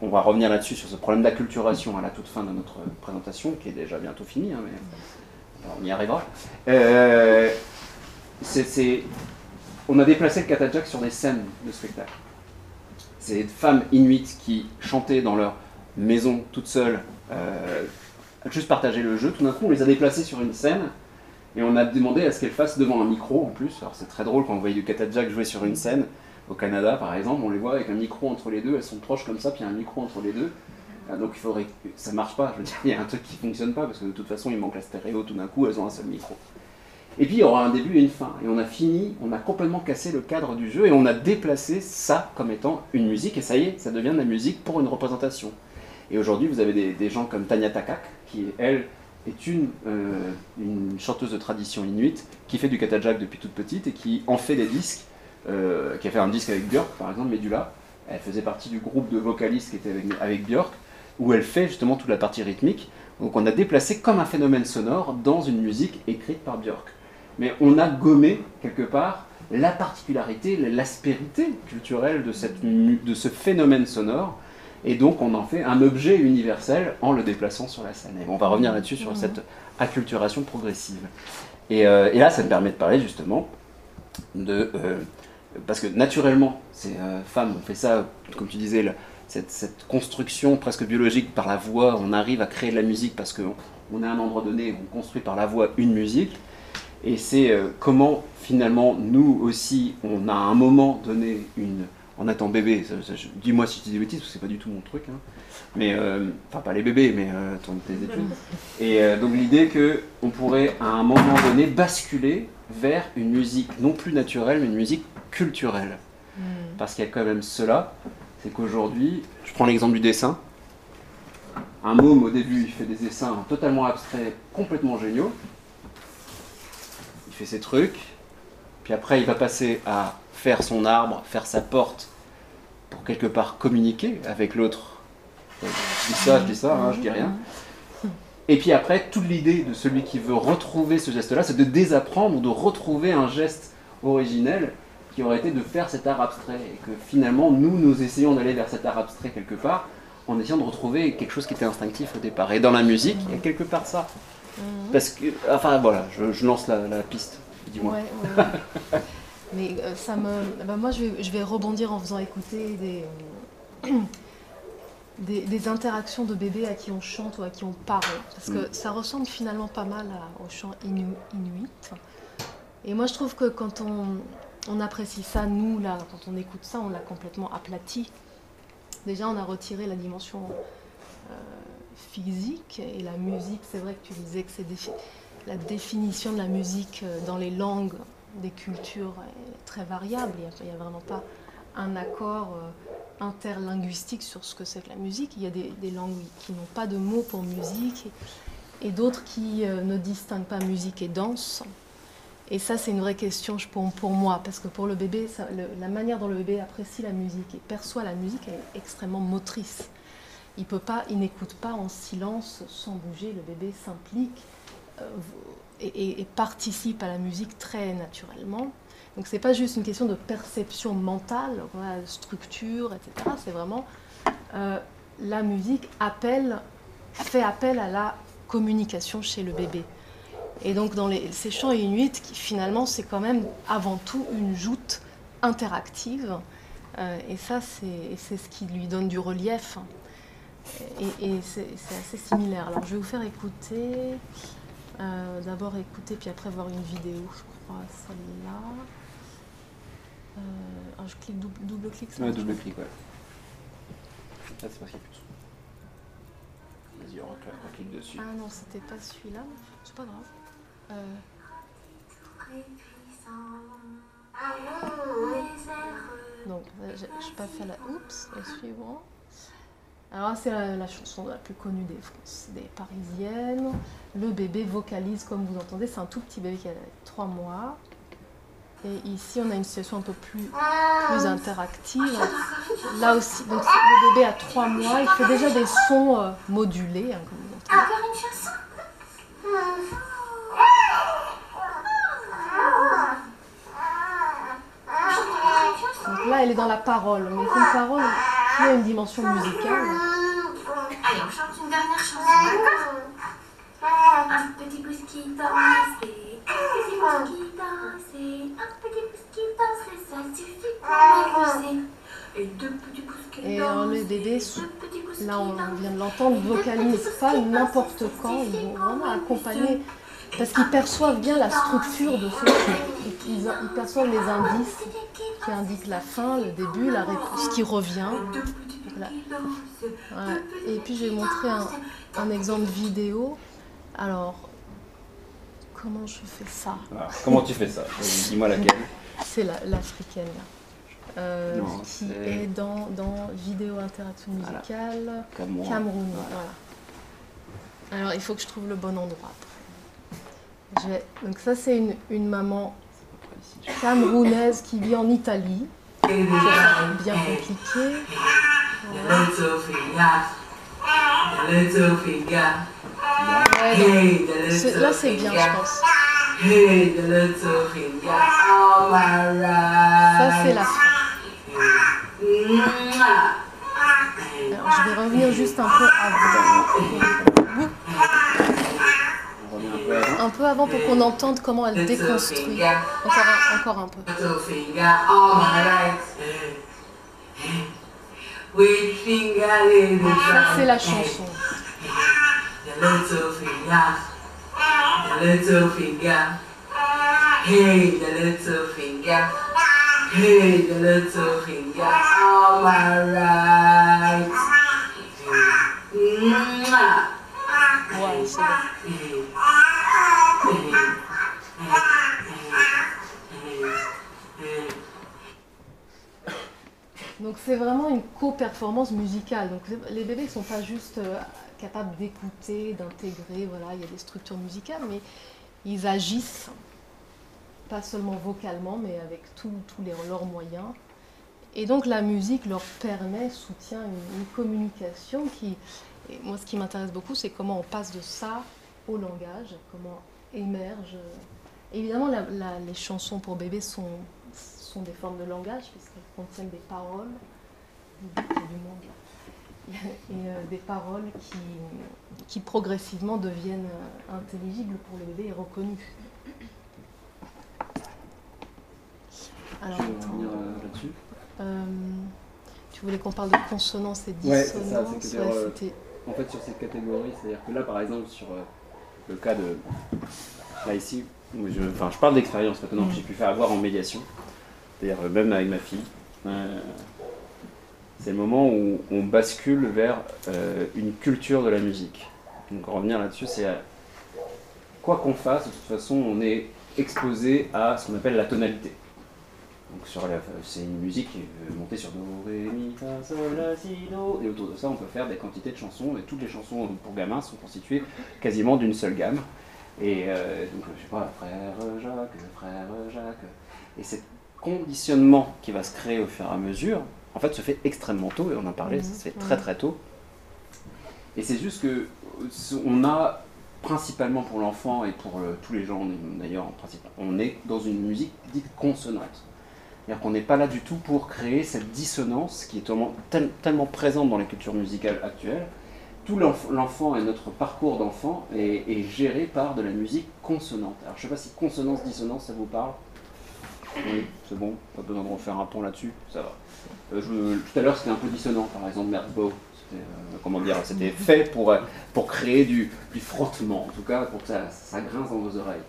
on va revenir là-dessus sur ce problème d'acculturation à la toute fin de notre présentation, qui est déjà bientôt finie, hein, mais on y arrivera. Euh, on a déplacé le Jack sur des scènes de spectacle. C'est des femmes inuites qui chantaient dans leur maison toutes seules, juste partager le jeu. Tout d'un coup, on les a déplacées sur une scène et on a demandé à ce qu'elles fassent devant un micro en plus. Alors c'est très drôle quand on voit du Jack jouer sur une scène. Au Canada par exemple, on les voit avec un micro entre les deux, elles sont proches comme ça, puis il y a un micro entre les deux. Ah, donc il faudrait ça marche pas, je veux dire, il y a un truc qui fonctionne pas parce que de toute façon il manque la stéréo, tout d'un coup elles ont un seul micro. Et puis il y aura un début et une fin. Et on a fini, on a complètement cassé le cadre du jeu et on a déplacé ça comme étant une musique et ça y est, ça devient de la musique pour une représentation. Et aujourd'hui vous avez des, gens comme Tanya Takak qui elle est une, euh, chanteuse de tradition inuite qui fait du katajak depuis toute petite et qui en fait des disques, euh, qui a fait un disque avec Björk par exemple, Medula. Elle faisait partie du groupe de vocalistes qui était avec, avec Björk, où elle fait justement toute la partie rythmique. Donc on a déplacé comme un phénomène sonore dans une musique écrite par Björk. Mais on a gommé quelque part la particularité, l'aspérité culturelle de, cette, de ce phénomène sonore et donc on en fait un objet universel en le déplaçant sur la scène. Et on va revenir là-dessus sur cette acculturation progressive. Et, euh, là, ça me permet de parler justement de... Euh, parce que naturellement, ces euh, femmes ont fait ça, comme tu disais, cette, construction presque biologique par la voix, on arrive à créer de la musique parce qu'on est à un endroit donné, on construit par la voix une musique. Et c'est comment finalement nous aussi, on a à un moment donné une en attend bébé. Dis-moi si je dis des bêtises, parce que c'est pas du tout mon truc. Hein. Mais, euh, enfin, pas les bébés, mais euh, ton, tes études. Et euh, donc l'idée qu'on pourrait à un moment donné basculer vers une musique non plus naturelle, mais une musique culturelle. Hmm. Parce qu'il y a quand même cela, c'est qu'aujourd'hui, je prends l'exemple du dessin. Un môme au début, il fait des dessins totalement abstraits, complètement géniaux. Il fait ses trucs, puis après il va passer à faire son arbre, faire sa porte, pour quelque part communiquer avec l'autre. Je dis ça, je dis ça, hein, je dis rien. Et puis après, toute l'idée de celui qui veut retrouver ce geste-là, c'est de désapprendre ou de retrouver un geste originel qui aurait été de faire cet art abstrait. Et que finalement, nous, nous essayons d'aller vers cet art abstrait quelque part, en essayant de retrouver quelque chose qui était instinctif au départ. Et dans la musique, il y a quelque part ça. Mhm. Parce que, enfin voilà, je, lance la, piste, dis-moi. Mais euh, ça me. Bah, moi, je vais, je vais, rebondir en faisant écouter des, des, interactions de bébés à qui on chante ou à qui on parle. Parce que mm. ça ressemble finalement pas mal au chant inuit. Et moi, je trouve que quand on, on apprécie ça, nous, là, quand on écoute ça, on l'a complètement aplati. Déjà, on a retiré la dimension euh, physique et la musique. C'est vrai que tu disais que c'est la définition de la musique euh, dans les langues des cultures très variables. Il n'y a, vraiment pas un accord euh, interlinguistique sur ce que c'est que la musique. Il y a des, langues qui n'ont pas de mots pour musique et, d'autres qui ne distinguent pas musique et danse. Et ça, c'est une vraie question pour, moi, parce que pour le bébé, la manière dont le bébé apprécie la musique et perçoit la musique est extrêmement motrice. Il n'écoute pas en silence, sans bouger. Le bébé s'implique. Euh, et, participe à la musique très naturellement. Donc c'est pas juste une question de perception mentale, de structure, etc. C'est vraiment euh, la musique appelle, fait appel à la communication chez le bébé. Et donc dans les, ces chants inuits, qui, finalement c'est quand même avant tout une joute interactive. Euh, et ça c'est ce qui lui donne du relief. Et, et c'est assez similaire. Alors je vais vous faire écouter. Euh, d'abord écouter, puis après voir une vidéo, je crois, celle-là. Euh, ah, je clique double, double clic, ça Ouais, double clic, ouais. Là, c'est parce qu'il plus Vas-y, on clique dessus. Ah non, c'était pas celui-là, c'est pas grave. Euh... Donc, euh, je n'ai pas fait la. Oups, la suivante. Alors, c'est la, chanson la plus connue des, France, des Parisiennes. le bébé vocalise comme vous entendez. C'est un tout petit bébé qui a 3 mois. Et ici, on a une situation un peu plus, plus interactive. Là aussi, donc le bébé a 3 mois, il fait déjà des sons euh, modulés. hein, comme vous entendez. Encore une chanson Donc là, elle est dans la parole, mais c'est une parole qui a une dimension musicale. Allez, on chante une dernière chanson, d'accord Un petit pouce qui dansait, un petit pouce qui dansait, un petit pouce qui dansait, ça suffit pour m'amuser. Et deux petits pouces qui Et le dansent, bébé, et petits pouces Là, on vient de l'entendre, vocalise pas n'importe quand. Ils vont vraiment accompagner parce qu'ils perçoivent bien la structure de ce Ils, ils- ils perçoivent les indices qui indiquent la fin, le début, la réponse qui revient. Voilà. Voilà. Et puis, pouces je vais qui montrer un, un exemple vidéo. Alors, comment je fais ça? Alors, comment tu fais ça? Dis-moi laquelle. C'est la- l'africaine, là. Euh, Non, qui est dans, dans vidéo interaction Voilà. musicale. Cameroun. Cameroun, Voilà. voilà. Alors, il faut que je trouve le bon endroit Donc ça, c'est une, une maman camerounaise qui vit en Italie. C'est bien compliqué. Ouais, little là, c'est bien, je pense. Ça, c'est la fin. Alors, je vais revenir juste un peu avant. Un peu avant. Pour qu'on entende comment elle déconstruit. Encore un, encore un peu. Ça, c'est la chanson. The little finger, the little finger, hey, the little finger, hey, the little finger, all my right. Mwah. Ouais, c'est vraiment une co-performance musicale. Donc les bébés ne sont pas juste euh, capables d'écouter, d'intégrer, voilà, il y a des structures musicales, mais ils agissent, pas seulement vocalement, mais avec tous leurs moyens. Et donc la musique leur permet, soutient une, communication qui... Et moi ce qui m'intéresse beaucoup, c'est comment on passe de ça au langage, comment émerge... Évidemment, la- la- les chansons pour bébés sont, sont des formes de langage, puisqu'elles contiennent des paroles. Du monde. Et euh, des paroles qui, qui progressivement deviennent euh, intelligibles pour le bébé et reconnues. Alors, Tu revenir euh, là-dessus Euh, tu voulais qu'on parle de consonance et Ouais, dissonance c'est ça, c'est que Ouais, euh, c'était- En fait, sur cette catégorie, c'est-à-dire que là, par exemple, sur euh, le cas de. Là, ici, moi, je, enfin, je parle d'expérience maintenant que j'ai pu faire avoir en médiation, c'est-à-dire euh, même avec ma fille. C'est le moment où on bascule vers euh, une culture de la musique. Donc, revenir là-dessus, c'est. quoi qu'on fasse, de toute façon, on est exposé à ce qu'on appelle la tonalité. Donc c'est une musique qui est montée sur do, ré, mi, fa, sol, la, si, do. Et autour de ça, on peut faire des quantités de chansons. Et toutes les chansons pour gamins sont constituées quasiment d'une seule gamme. Et euh, donc, je sais pas, frère Jacques, frère Jacques. Et ce conditionnement qui va se créer au fur et à mesure, en fait, se fait extrêmement tôt. Et on en parlait, ça se fait très très tôt. Et c'est juste que on a principalement pour l'enfant et pour euh, tous les gens d'ailleurs en principe, on est dans une musique dite consonante. C'est-à-dire qu'on n'est pas là du tout pour créer cette dissonance qui est tellement, tel- tellement présente dans les cultures musicales actuelles. Tout l'enf- l'enfant et notre parcours d'enfant est, est géré par de la musique consonante. Alors je sais pas si consonance-dissonance ça vous parle? Oui, c'est bon, pas besoin de refaire un pont là-dessus, ça va. Euh, je- tout à l'heure c'était un peu dissonant, par exemple Merzbow. C'était, euh, comment dire, c'était fait pour, euh, pour créer du, du frottement, en tout cas pour que ça, ça grince dans vos oreilles.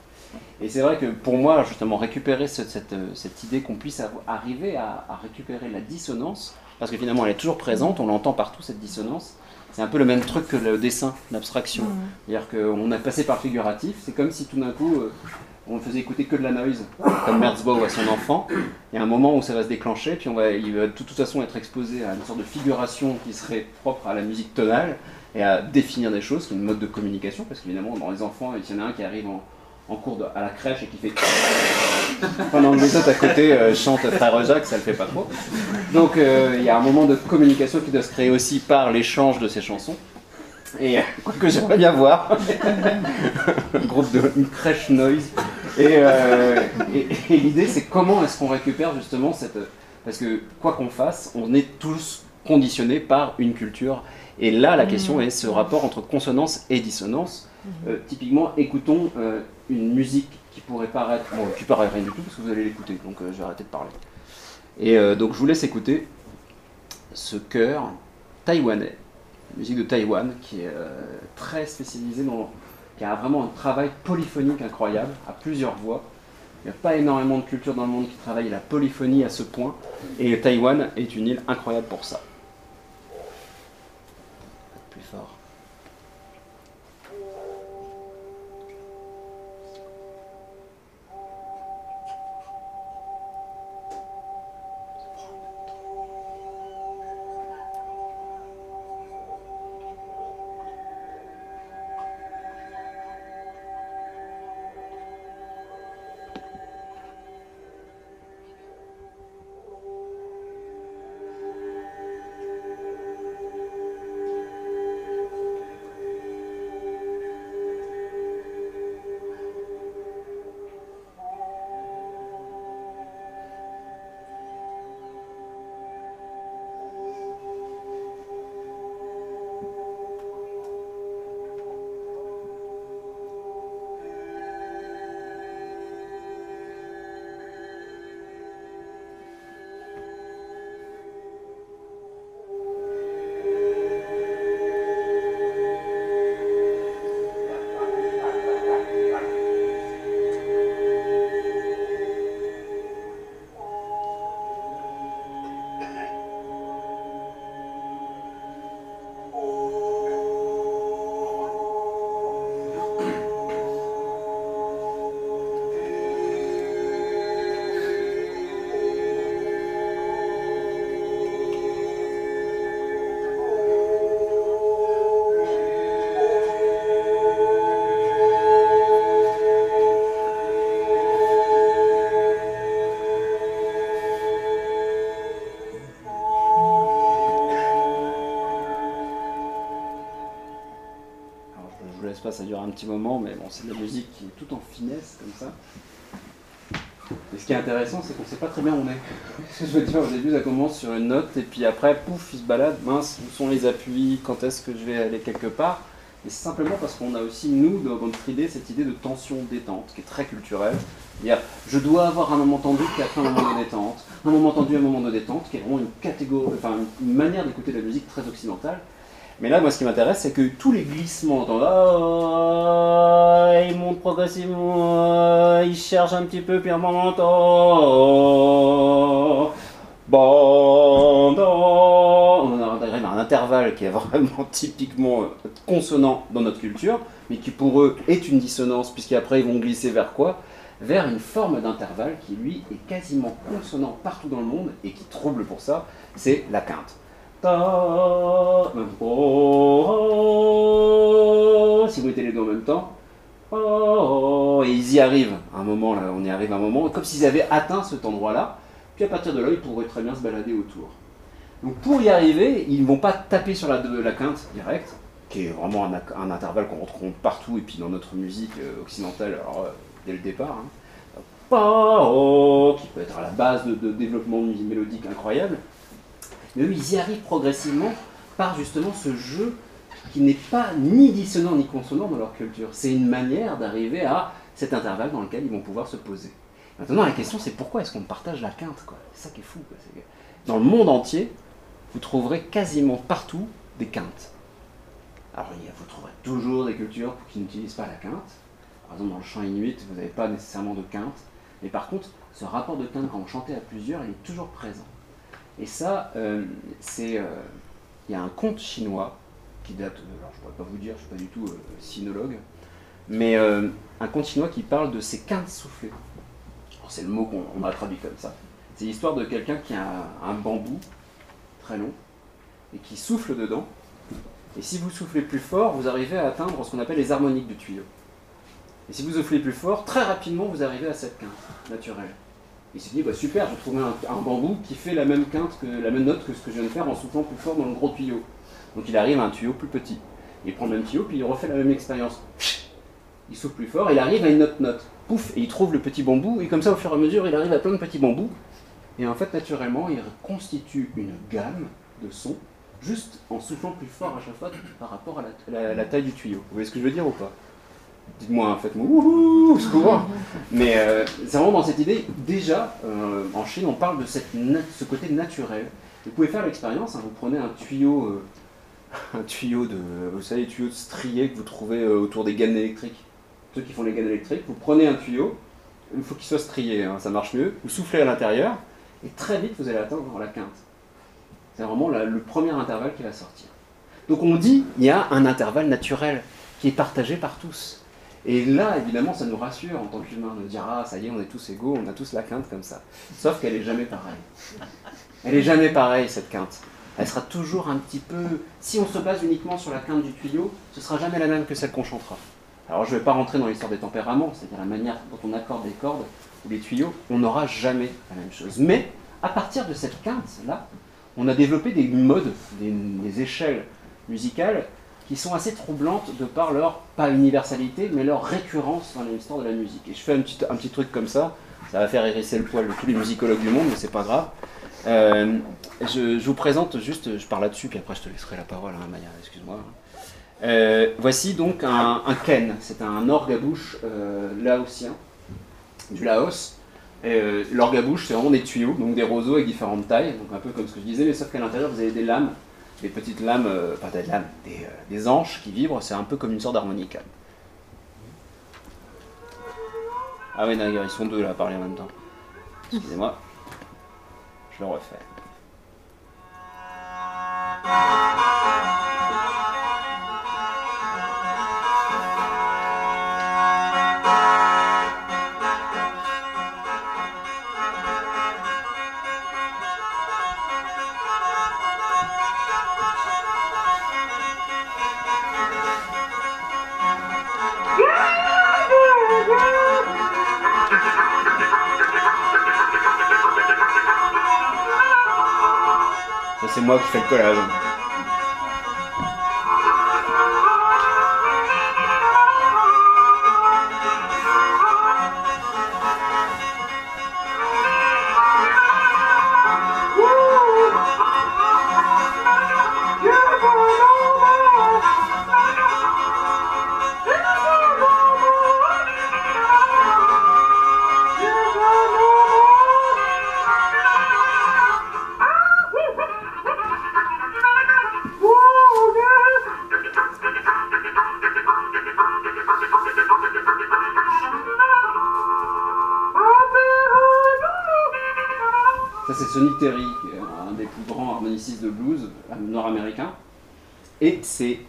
Et c'est vrai que pour moi, justement, récupérer ce- cette, euh, cette idée qu'on puisse arriver à, à récupérer la dissonance, parce que finalement elle est toujours présente, on l'entend partout cette dissonance, C'est un peu le même truc que le dessin, l'abstraction. C'est-à-dire qu'on a passé par figuratif, c'est comme si tout d'un coup on faisait écouter que de la noise, comme Merzbow à son enfant. Il y a un moment où ça va se déclencher, puis on va, il va de toute façon être exposé à une sorte de figuration qui serait propre à la musique tonale et à définir des choses, qui est une mode de communication, parce qu'évidemment dans les enfants, il y en a un qui arrive en, cours à la crèche et qui fait pendant que les autres à côté euh, chantent Frère Jacques, ça le fait pas trop. Donc euh, il y a un moment de communication qui doit se créer aussi par l'échange de ces chansons. Et euh, quoi que j'aimerais bien voir, groupe de une crèche noise. Et, euh, et- et l'idée c'est comment est-ce qu'on récupère justement cette... Parce que quoi qu'on fasse, on est tous conditionnés par une culture. Et là la question est ce rapport entre consonance et dissonance. Euh, typiquement, écoutons euh, une musique qui pourrait paraître, bon, qui paraît rien du tout parce que vous allez l'écouter, donc je vais arrêter de parler. Et donc je vous laisse écouter ce chœur taïwanais, musique de Taïwan, qui est très spécialisé dans, qui a vraiment un travail polyphonique incroyable, à plusieurs voix. Il n'y a pas énormément de culture dans le monde qui travaille la polyphonie à ce point, et Taïwan est une île incroyable pour ça. Petit moment, mais bon, c'est de la musique qui est tout en finesse, comme ça. Et ce qui est intéressant, c'est qu'on sait pas très bien où on est. Je veux dire, au début, ça commence sur une note, et puis après, pouf, il se balade, mince, où sont les appuis, quand est-ce que je vais aller quelque part? Et c'est simplement parce qu'on a aussi, nous, dans notre idée, cette idée de tension-détente, qui est très culturelle. C'est-à-dire, je dois avoir un moment tendu, puis après un moment de détente. Un moment tendu, un moment de détente, qui est vraiment une catégorie, enfin, une manière d'écouter de la musique très occidentale. Mais là, moi, ce qui m'intéresse, c'est que tous les glissements, entend, Ah, il monte progressivement, il cherche un petit peu, puis un moment, bon, on à un intervalle qui est vraiment typiquement euh, consonant dans notre culture, mais qui pour eux est une dissonance, puisqu'après ils vont glisser vers quoi? Vers une forme d'intervalle qui, lui, est quasiment consonant partout dans le monde et qui trouble pour ça, c'est la quinte. Si vous mettez les deux en même temps, oh, et ils y arrivent un moment là, on y arrive un moment, comme s'ils avaient atteint cet endroit-là, puis à partir de là, ils pourraient très bien se balader autour. Donc pour y arriver, ils ne vont pas taper sur la, quinte direct, qui est vraiment un, intervalle qu'on retrouve partout et puis dans notre musique euh, occidentale, euh, dès le départ. hein. Qui peut être à la base de développement de musique mélodique incroyable. Mais eux, ils y arrivent progressivement par justement ce jeu qui n'est pas ni dissonant ni consonant dans leur culture. C'est une manière d'arriver à cet intervalle dans lequel ils vont pouvoir se poser. Maintenant, la question, c'est pourquoi est-ce qu'on partage la quinte C'est ça qui est fou. Dans le monde entier, vous trouverez quasiment partout des quintes. Alors, vous trouverez toujours des cultures qui n'utilisent pas la quinte. Par exemple, dans le chant inuit, vous n'avez pas nécessairement de quinte. Mais par contre, ce rapport de quinte, quand on chantait à plusieurs, il est toujours présent. Et ça, euh, c'est. euh, Il y a un conte chinois qui date, euh, alors je pourrais pas vous dire, je suis pas du tout euh, sinologue, mais un conte chinois qui parle de quintes soufflées. Alors, C'est le mot qu'on on a traduit comme ça. C'est l'histoire de quelqu'un qui a un bambou très long et qui souffle dedans. Et si vous soufflez plus fort, vous arrivez à atteindre ce qu'on appelle les harmoniques du tuyau. Et si vous soufflez plus fort, très rapidement, vous arrivez à cette quinte naturelle. Il s'est dit, bah super, j'ai trouvé un, un bambou qui fait la même quinte, que, la même note que ce que je viens de faire en soufflant plus fort dans le gros tuyau. Donc il arrive à un tuyau plus petit. Il prend le même tuyau, puis il refait la même expérience. Il souffle plus fort, il arrive à une autre note. Pouf, et il trouve le petit bambou, et comme ça, au fur et à mesure, il arrive à plein de petits bambous. Et en fait, naturellement, il constitue une gamme de sons, juste en soufflant plus fort à chaque fois par rapport à la taille du tuyau. Vous voyez ce que je veux dire ou pas? Dites-moi, faites-moi wouhou, secours. Mais euh, c'est vraiment dans cette idée, déjà, euh, en Chine, on parle de ce côté naturel. Vous pouvez faire l'expérience, hein, vous prenez un tuyau, euh, un tuyau de, vous savez, les tuyaux de striés que vous trouvez autour des gaines électriques. Ceux qui font les gaines électriques, vous prenez un tuyau, il faut qu'il soit strié, hein, ça marche mieux. Vous soufflez à l'intérieur, et très vite vous allez atteindre la quinte. C'est vraiment le premier intervalle qui va sortir. Donc on dit, il y a un intervalle naturel qui est partagé par tous. Et là, évidemment, ça nous rassure en tant qu'humain de dire Ah, ça y est, on est tous égaux, on a tous la quinte comme ça. Sauf qu'elle est jamais pareille. Elle est jamais pareille, cette quinte. Elle sera toujours un petit peu. Si on se base uniquement sur la quinte du tuyau, ce sera jamais la même que celle qu'on chantera. Alors, je ne vais pas rentrer dans l'histoire des tempéraments, c'est-à-dire la manière dont on accorde les cordes ou les tuyaux, on n'aura jamais la même chose. Mais, à partir de cette quinte-là, on a développé des modes, des, des échelles musicales qui sont assez troublantes de par leur, pas universalité, mais leur récurrence dans l'histoire de la musique. Et je fais un petit, un petit truc comme ça, ça va faire hérisser le poil de tous les musicologues du monde, mais c'est pas grave. Euh, je, vous présente juste, je parle là-dessus, puis après je te laisserai la parole, hein, Maya, excuse-moi. Euh, voici donc un, ken, c'est un orgue à bouche euh, laotien, du Laos. L'orgue à bouche, c'est vraiment des tuyaux, donc des roseaux avec différentes tailles, donc un peu comme ce que je disais, mais sauf qu'à l'intérieur vous avez des lames des petites lames, euh, pas des lames, des, euh, des anches qui vibrent, c'est un peu comme une sorte d'harmonica. Ah oui, d'accord, ils sont deux là à parler en même temps. Excusez-moi. Je le refais. Ça, c'est moi qui Et c'est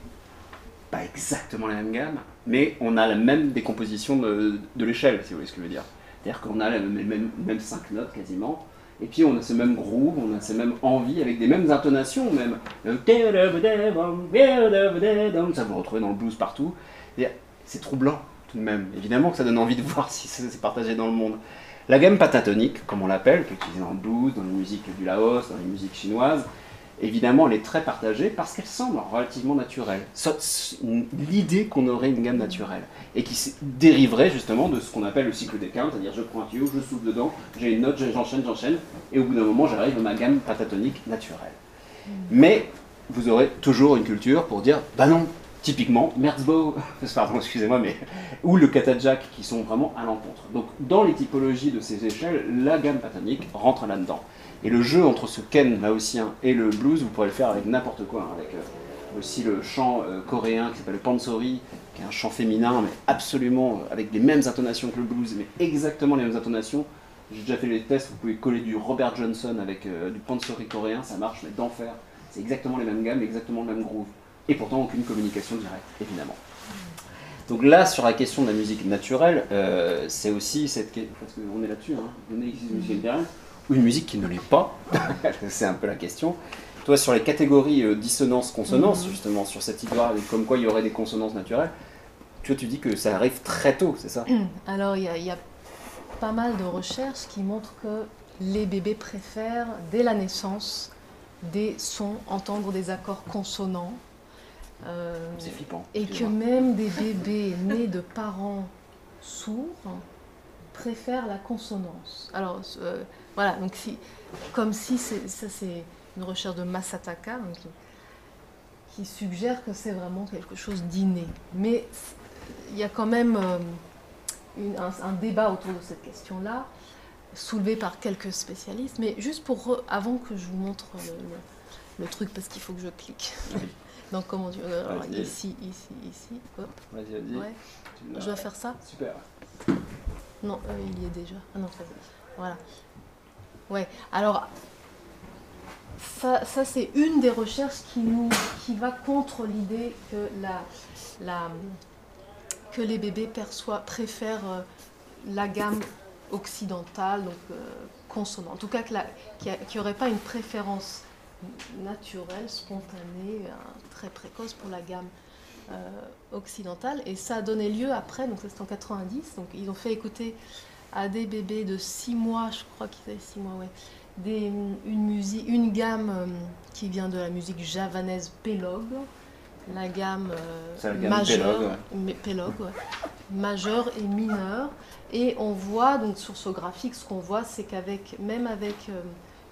pas exactement la même gamme, mais on a la même décomposition de, l'échelle, si vous voyez ce que je veux dire. C'est-à-dire qu'on a les mêmes, mêmes cinq notes quasiment, et puis on a ce même groove, on a ces mêmes envies, avec des mêmes intonations même. Ça vous retrouvez dans le blues partout. C'est troublant tout de même. Évidemment que ça donne envie de voir si c'est partagé dans le monde. La gamme pentatonique, comme on l'appelle, qui est utilisée dans le blues, dans les musiques du Laos, dans les musiques chinoises, évidemment, elle est très partagée parce qu'elle semble relativement naturelle. L'idée qu'on aurait une gamme naturelle et qui dériverait justement de ce qu'on appelle le cycle des quintes, c'est-à-dire je prends un tuyau, je souffle dedans, j'ai une note, j'enchaîne, j'enchaîne, et au bout d'un moment, j'arrive à ma gamme pentatonique naturelle. Mais vous aurez toujours une culture pour dire, bah non, typiquement Merzbow, pardon, excusez-moi, mais ou le katajak qui sont vraiment à l'encontre. Donc dans les typologies de ces échelles, la gamme pentatonique rentre là-dedans. Et le jeu entre ce ken laotien et le blues, vous pourrez le faire avec n'importe quoi, hein, avec euh, aussi le chant euh, coréen qui s'appelle le pansori, qui est un chant féminin, mais absolument euh, avec les mêmes intonations que le blues, mais exactement les mêmes intonations. J'ai déjà fait les tests, vous pouvez coller du Robert Johnson avec euh, du pansori coréen, ça marche, mais d'enfer. C'est exactement les mêmes gammes, exactement le même groove. et pourtant aucune communication directe, évidemment. Donc là, sur la question de la musique naturelle, c'est aussi cette question, parce qu'on est là-dessus, hein, on est ici musique naturelle, ou une musique qui ne l'est pas, c'est un peu la question. Toi, sur les catégories euh, dissonance-consonance, Mhm. justement, sur cette histoire, comme quoi il y aurait des consonances naturelles, tu tu dis que ça arrive très tôt, c'est ça? Alors, il y, a- il y a pas mal de recherches qui montrent que les bébés préfèrent, dès la naissance, des sons, entendre des accords consonants. Euh, C'est flippant. et que même des bébés nés de parents sourds préfèrent la consonance. Alors, euh, voilà, donc si, comme si, c'est- ça c'est une recherche de Masataka donc, qui, qui suggère que c'est vraiment quelque chose d'inné. Mais il y a quand même euh, une- un, un débat autour de cette question-là, soulevé par quelques spécialistes. Mais juste pour, avant que je vous montre le, le- le truc, parce qu'il faut que je clique. Oui. Donc comment tu... euh, alors, ici, ici, ici, hop, Vas-y, vas-y. ouais. Je dois faire ça? Super. Non, euh, il y est déjà. Ah non, bon. Voilà. Ouais, alors, ça, c'est une des recherches qui, nous, qui va contre l'idée que, la, que les bébés préfèrent euh, la gamme occidentale, donc euh. En tout cas, qu'il n'y aurait pas une préférence naturelle, spontanée, euh, très précoce pour la gamme euh, occidentale. Et ça a donné lieu après, donc c'était en 90, donc ils ont fait écouter à des bébés de 6 mois, je crois qu'ils avaient 6 mois, ouais, des, une, musique, une gamme euh, qui vient de la musique javanaise Pelog, la gamme, euh, C'est la gamme majeure, ouais. ouais, et mineure. Et on voit, donc sur ce graphique, ce qu'on voit, c'est qu'avec, même avec euh,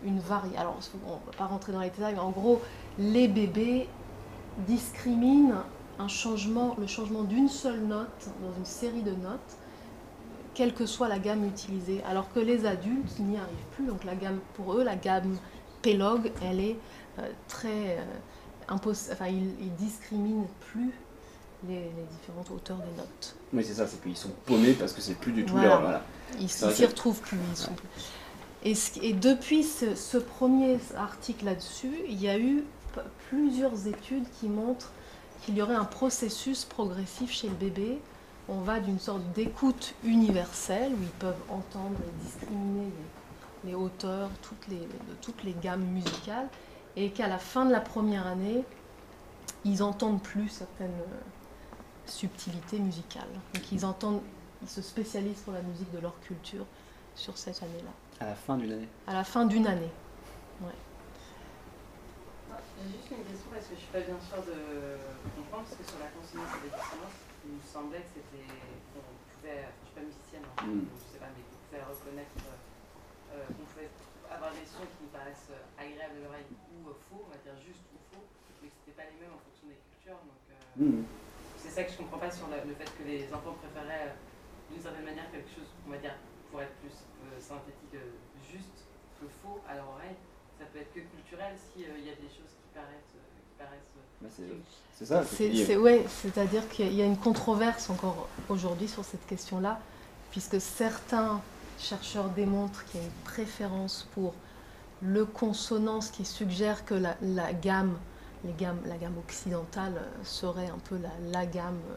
une variation, alors on ne va pas rentrer dans les détails, mais en gros, les bébés discriminent un changement, le changement d'une seule note dans une série de notes, quelle que soit la gamme utilisée, alors que les adultes n'y arrivent plus. Donc la gamme, pour eux, la gamme Pelog, elle est euh, très euh, enfin ils, ils discriminent plus les, les différentes hauteurs des notes. Oui, c'est ça, c'est qu'ils sont paumés parce que c'est plus du tout Voilà. leur. Voilà. Ils s'y retrouvent plus. Ils sont plus. Et, ce- et depuis ce, ce premier article là-dessus, il y a eu plusieurs études qui montrent qu'il y aurait un processus progressif chez le bébé. On va d'une sorte d'écoute universelle où ils peuvent entendre et discriminer les, les hauteurs, toutes les, de toutes les gammes musicales, et qu'à la fin de la première année, ils entendent plus certaines euh, subtilités musicales. Donc ils entendent, ils se spécialisent pour la musique de leur culture sur cette année-là. À la fin d'une année. À la fin d'une année. J'ai juste une question parce que je suis pas bien sûre de comprendre, parce que sur la consonance et il me semblait que c'était. qu'on pouvait. Je suis pas musicienne, hein, Mm. je sais pas, mais qu'on pouvait reconnaître. euh, qu'on pouvait avoir des sons qui nous paraissent euh, agréables à l'oreille ou euh, faux, on va dire juste ou faux, mais que c'était pas les mêmes en fonction des cultures. Donc euh, Mhm. c'est ça que je comprends pas sur le, le fait que les enfants préféraient euh, d'une certaine manière quelque chose, on va dire, pour être plus euh, synthétique, euh, juste que faux à leur oreille. Ça peut être que culturel s'il y a des choses qui paraissent. Paraissent Bah, c'est- ça. c'est ouais, c'est-à-dire qu'il y a- une controverse encore aujourd'hui sur cette question-là, puisque certains chercheurs démontrent qu'il y a une préférence pour le consonant, ce qui suggère que la, la gamme, les gammes, la gamme occidentale euh, serait un peu la, la gamme euh,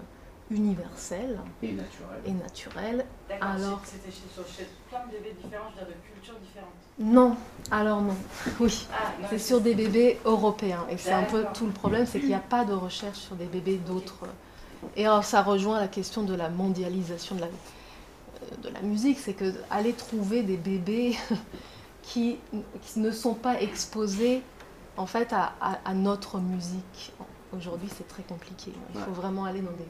universelle Et naturel. et naturelle. D'accord, Alors- c'était chez, sur- chez plein de bébés différents, je veux dire de cultures différentes. Non, alors non, oui. Ah, C'est sur des bébés européens. Et c'est un peu tout le problème, c'est qu'il n'y a pas de recherche sur des bébés d'autres. Et alors ça rejoint la question de la mondialisation de la, euh, de la musique, c'est que aller trouver des bébés qui, qui ne sont pas exposés en fait à, à- à notre musique. Aujourd'hui, c'est très compliqué. Il faut Ouais. vraiment aller dans des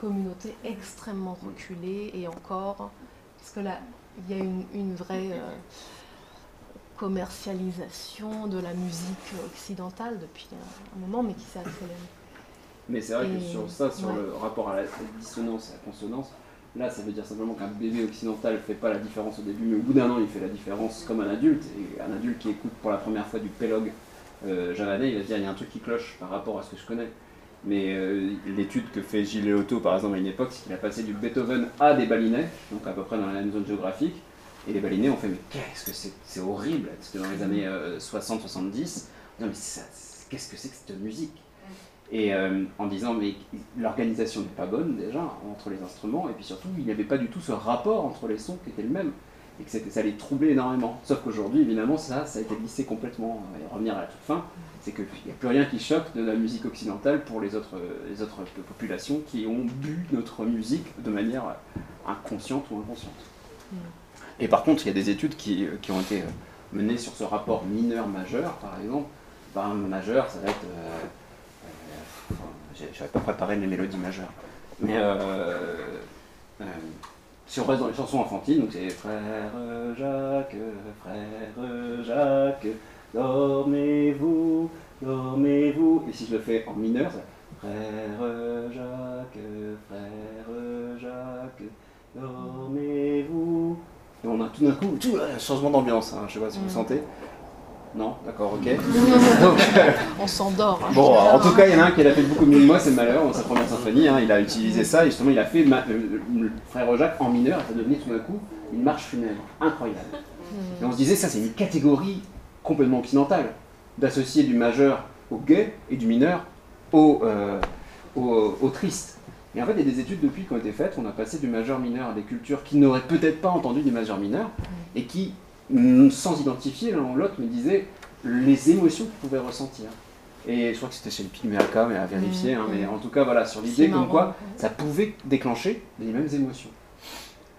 communautés extrêmement reculées et encore, parce que là, il y a une, une vraie euh, commercialisation de la musique occidentale depuis un, un moment, mais qui s'est accélérée. Mais c'est vrai que sur ça, sur ouais. le rapport à la dissonance et à la consonance, là ça veut dire simplement qu'un bébé occidental ne fait pas la différence au début, mais au bout d'un an il fait la différence comme un adulte. Et un adulte qui écoute pour la première fois du Pelog euh, javanais, il va se dire il y a un truc qui cloche par rapport à ce que je connais. Mais euh, l'étude que fait Gilles Léoto par exemple à une époque, c'est qu'il a passé du Beethoven à des balinais, donc à peu près dans la même zone géographique. Et les balinais ont fait mais qu'est-ce que c'est c'est horrible, c'était dans les années 60-70. Non mais ça- qu'est-ce que c'est que cette musique? Et euh, en disant, mais l'organisation n'est pas bonne déjà entre les instruments, et puis surtout, il n'y avait pas du tout ce rapport entre les sons qui était le même, et que ça les troublait énormément. Sauf qu'aujourd'hui, évidemment, ça, ça a été lissé complètement. Et revenir à la toute fin, c'est qu'il n'y a plus rien qui choque de la musique occidentale pour les autres, les autres populations qui ont bu notre musique de manière inconsciente ou inconsciente. Et par contre, il y a des études qui, qui ont été euh, menées sur ce rapport mineur-majeur, par exemple. Un majeur, ça va être. euh, euh, J'avais pas préparé les mélodies majeures. Mais euh, euh, si on reste dans les chansons enfantines, donc c'est Frère Jacques, Frère Jacques, dormez-vous, dormez-vous. Et si je le fais en mineur, c'est Frère Jacques, Frère Jacques, dormez-vous. Et on a tout d'un coup tout, un changement d'ambiance, hein, je sais pas si vous Mm. sentez. Non D'accord, ok. Donc, On s'endort. hein. Bon, en tout cas, il y en a un qui l'a fait beaucoup mieux que moi, c'est Malheur, dans sa première symphonie. hein, il a utilisé ça, et justement, il a fait ma- le, le frère Jacques en mineur, et ça devenait tout d'un coup une marche funèbre. Incroyable. Et on se disait, ça, c'est une catégorie complètement occidentale, d'associer du majeur au gay et du mineur au, euh, au, au triste. Et en fait, il y a des études depuis qui ont été faites, on a passé du majeur-mineur à des cultures qui n'auraient peut-être pas entendu du majeur-mineur, et qui, sans identifier l'un ou l'autre, me disaient les émotions qu'ils pouvaient ressentir. Et je crois que c'était chez le Pygméaka, mais à vérifier, hein, mais en tout cas, voilà, sur l'idée comme quoi ça pouvait déclencher les mêmes émotions.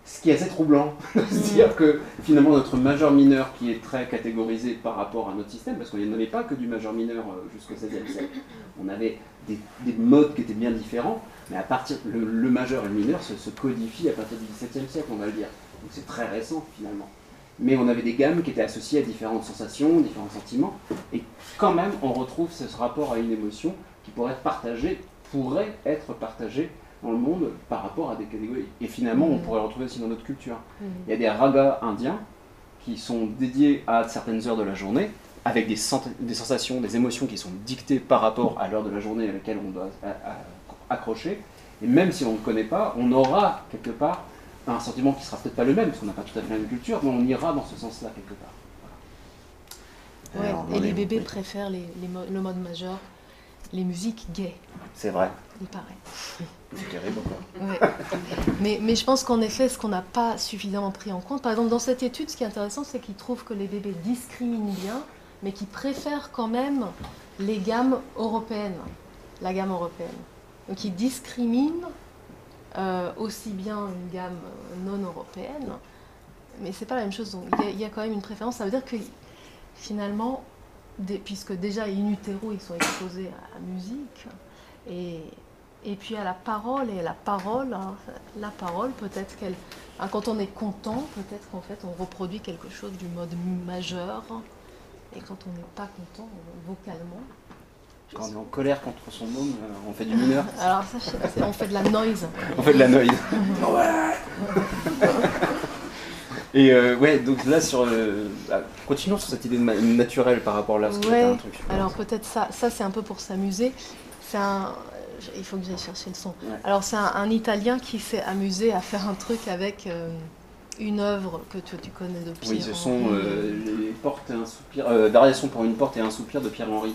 Ce qui est assez troublant, de se dire que finalement notre majeur-mineur qui est très catégorisé par rapport à notre système, parce qu'on n'avait pas que du majeur-mineur euh, jusqu'au XVIe siècle, on avait des, des modes qui étaient bien différents, mais à partir le, le majeur et le mineur se, se codifient à partir du XVIIe siècle, on va le dire. Donc c'est très récent finalement. Mais on avait des gammes qui étaient associées à différentes sensations, différents sentiments, et quand même on retrouve ce rapport à une émotion qui pourrait être partagée, pourrait être partagée dans le monde par rapport à des catégories. Et finalement, on Mhm. pourrait le retrouver aussi dans notre culture. Mhm. Il y a des ragas indiens qui sont dédiés à certaines heures de la journée, avec des, des sensations, des émotions qui sont dictées par rapport à l'heure de la journée à laquelle on doit accrocher. Et même si on ne connaît pas, on aura quelque part un sentiment qui sera peut-être pas le même, parce qu'on n'a pas tout à fait la même culture, mais on ira dans ce sens-là quelque part. Ouais, Alors, et les bébés préfèrent les, les mo- le mode majeur, les musiques gays, C'est vrai, il paraît. c'est terrible quoi. Ouais. mais, mais je pense qu'en effet, ce qu'on n'a pas suffisamment pris en compte, par exemple dans cette étude, ce qui est intéressant, c'est qu'ils trouvent que les bébés discriminent bien, mais qu'ils préfèrent quand même les gammes européennes, la gamme européenne. Donc ils discriminent euh, aussi bien une gamme non européenne, mais c'est pas la même chose. Donc il y, a- quand même une préférence. Ça veut dire que finalement, puisque déjà in utero ils sont exposés à la musique et et puis à la parole, et la parole, hein, la parole, peut-être qu'elle. quand on est content, peut-être qu'en fait on reproduit quelque chose du mode majeur. Et quand on n'est pas content, vocalement. Quand on est en colère contre son môme, euh, on fait du mineur, Alors ça, je- on fait de la noise. on fait de la noise. Et euh, ouais, donc là, sur le... ah, continuons sur cette idée de naturelle par rapport là, parce que Ouais, un truc. Alors peut-être ça, ça c'est un peu pour s'amuser. C'est un, il faut que j'aille chercher le son. Ouais. Alors c'est un, un Italien qui s'est amusé à faire un truc avec euh, une œuvre que tu, tu connais de Pierre. Oui, ce sont euh, les portes et un soupir, euh, variation pour une porte et un soupir de Pierre Henry,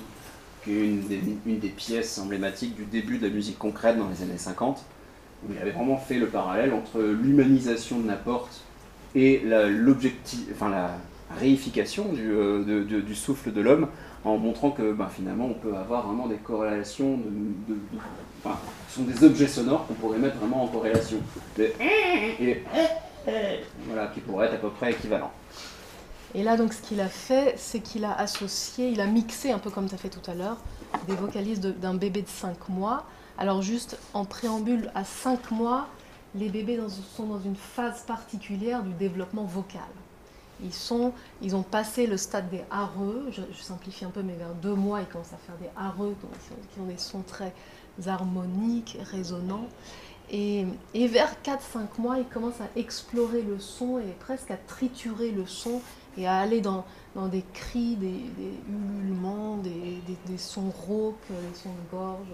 qui est une des, pièces emblématiques du début de la musique concrète dans les années 50, où il avait vraiment fait le parallèle entre l'humanisation de la porte et la, enfin la réification du, euh, du souffle de l'homme, en montrant que ben, finalement on peut avoir vraiment des corrélations, de, enfin, ce sont des objets sonores qu'on pourrait mettre vraiment en corrélation. Et voilà, qui pourraient être à peu près équivalents. Et là, donc, ce qu'il a fait, c'est qu'il a associé, il a mixé, un peu comme tu as fait tout à l'heure, des vocalises d'un bébé de 5 mois. Alors, juste en préambule, à 5 mois, les bébés sont dans une phase particulière du développement vocal. Ils, sont, ils ont passé le stade des areux, je, simplifie un peu, mais vers deux mois, ils commencent à faire des areux qui ont, des sons très harmoniques, résonnants. Et vers 4-5 mois, ils commencent à explorer le son et presque à triturer le son et à aller dans, des cris, des, des ululements, des, sons rauques, des sons de gorge,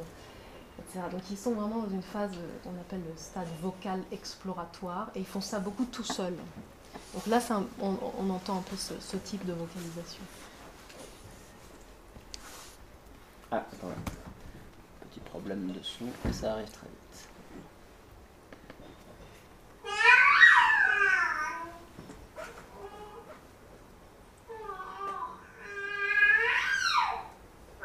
etc. Donc ils sont vraiment dans une phase euh, qu'on appelle le stade vocal exploratoire et ils font ça beaucoup tout seuls. Donc là, on, entend un peu ce, type de vocalisation. Ah, vrai. Petit problème de son ça arrive très vite.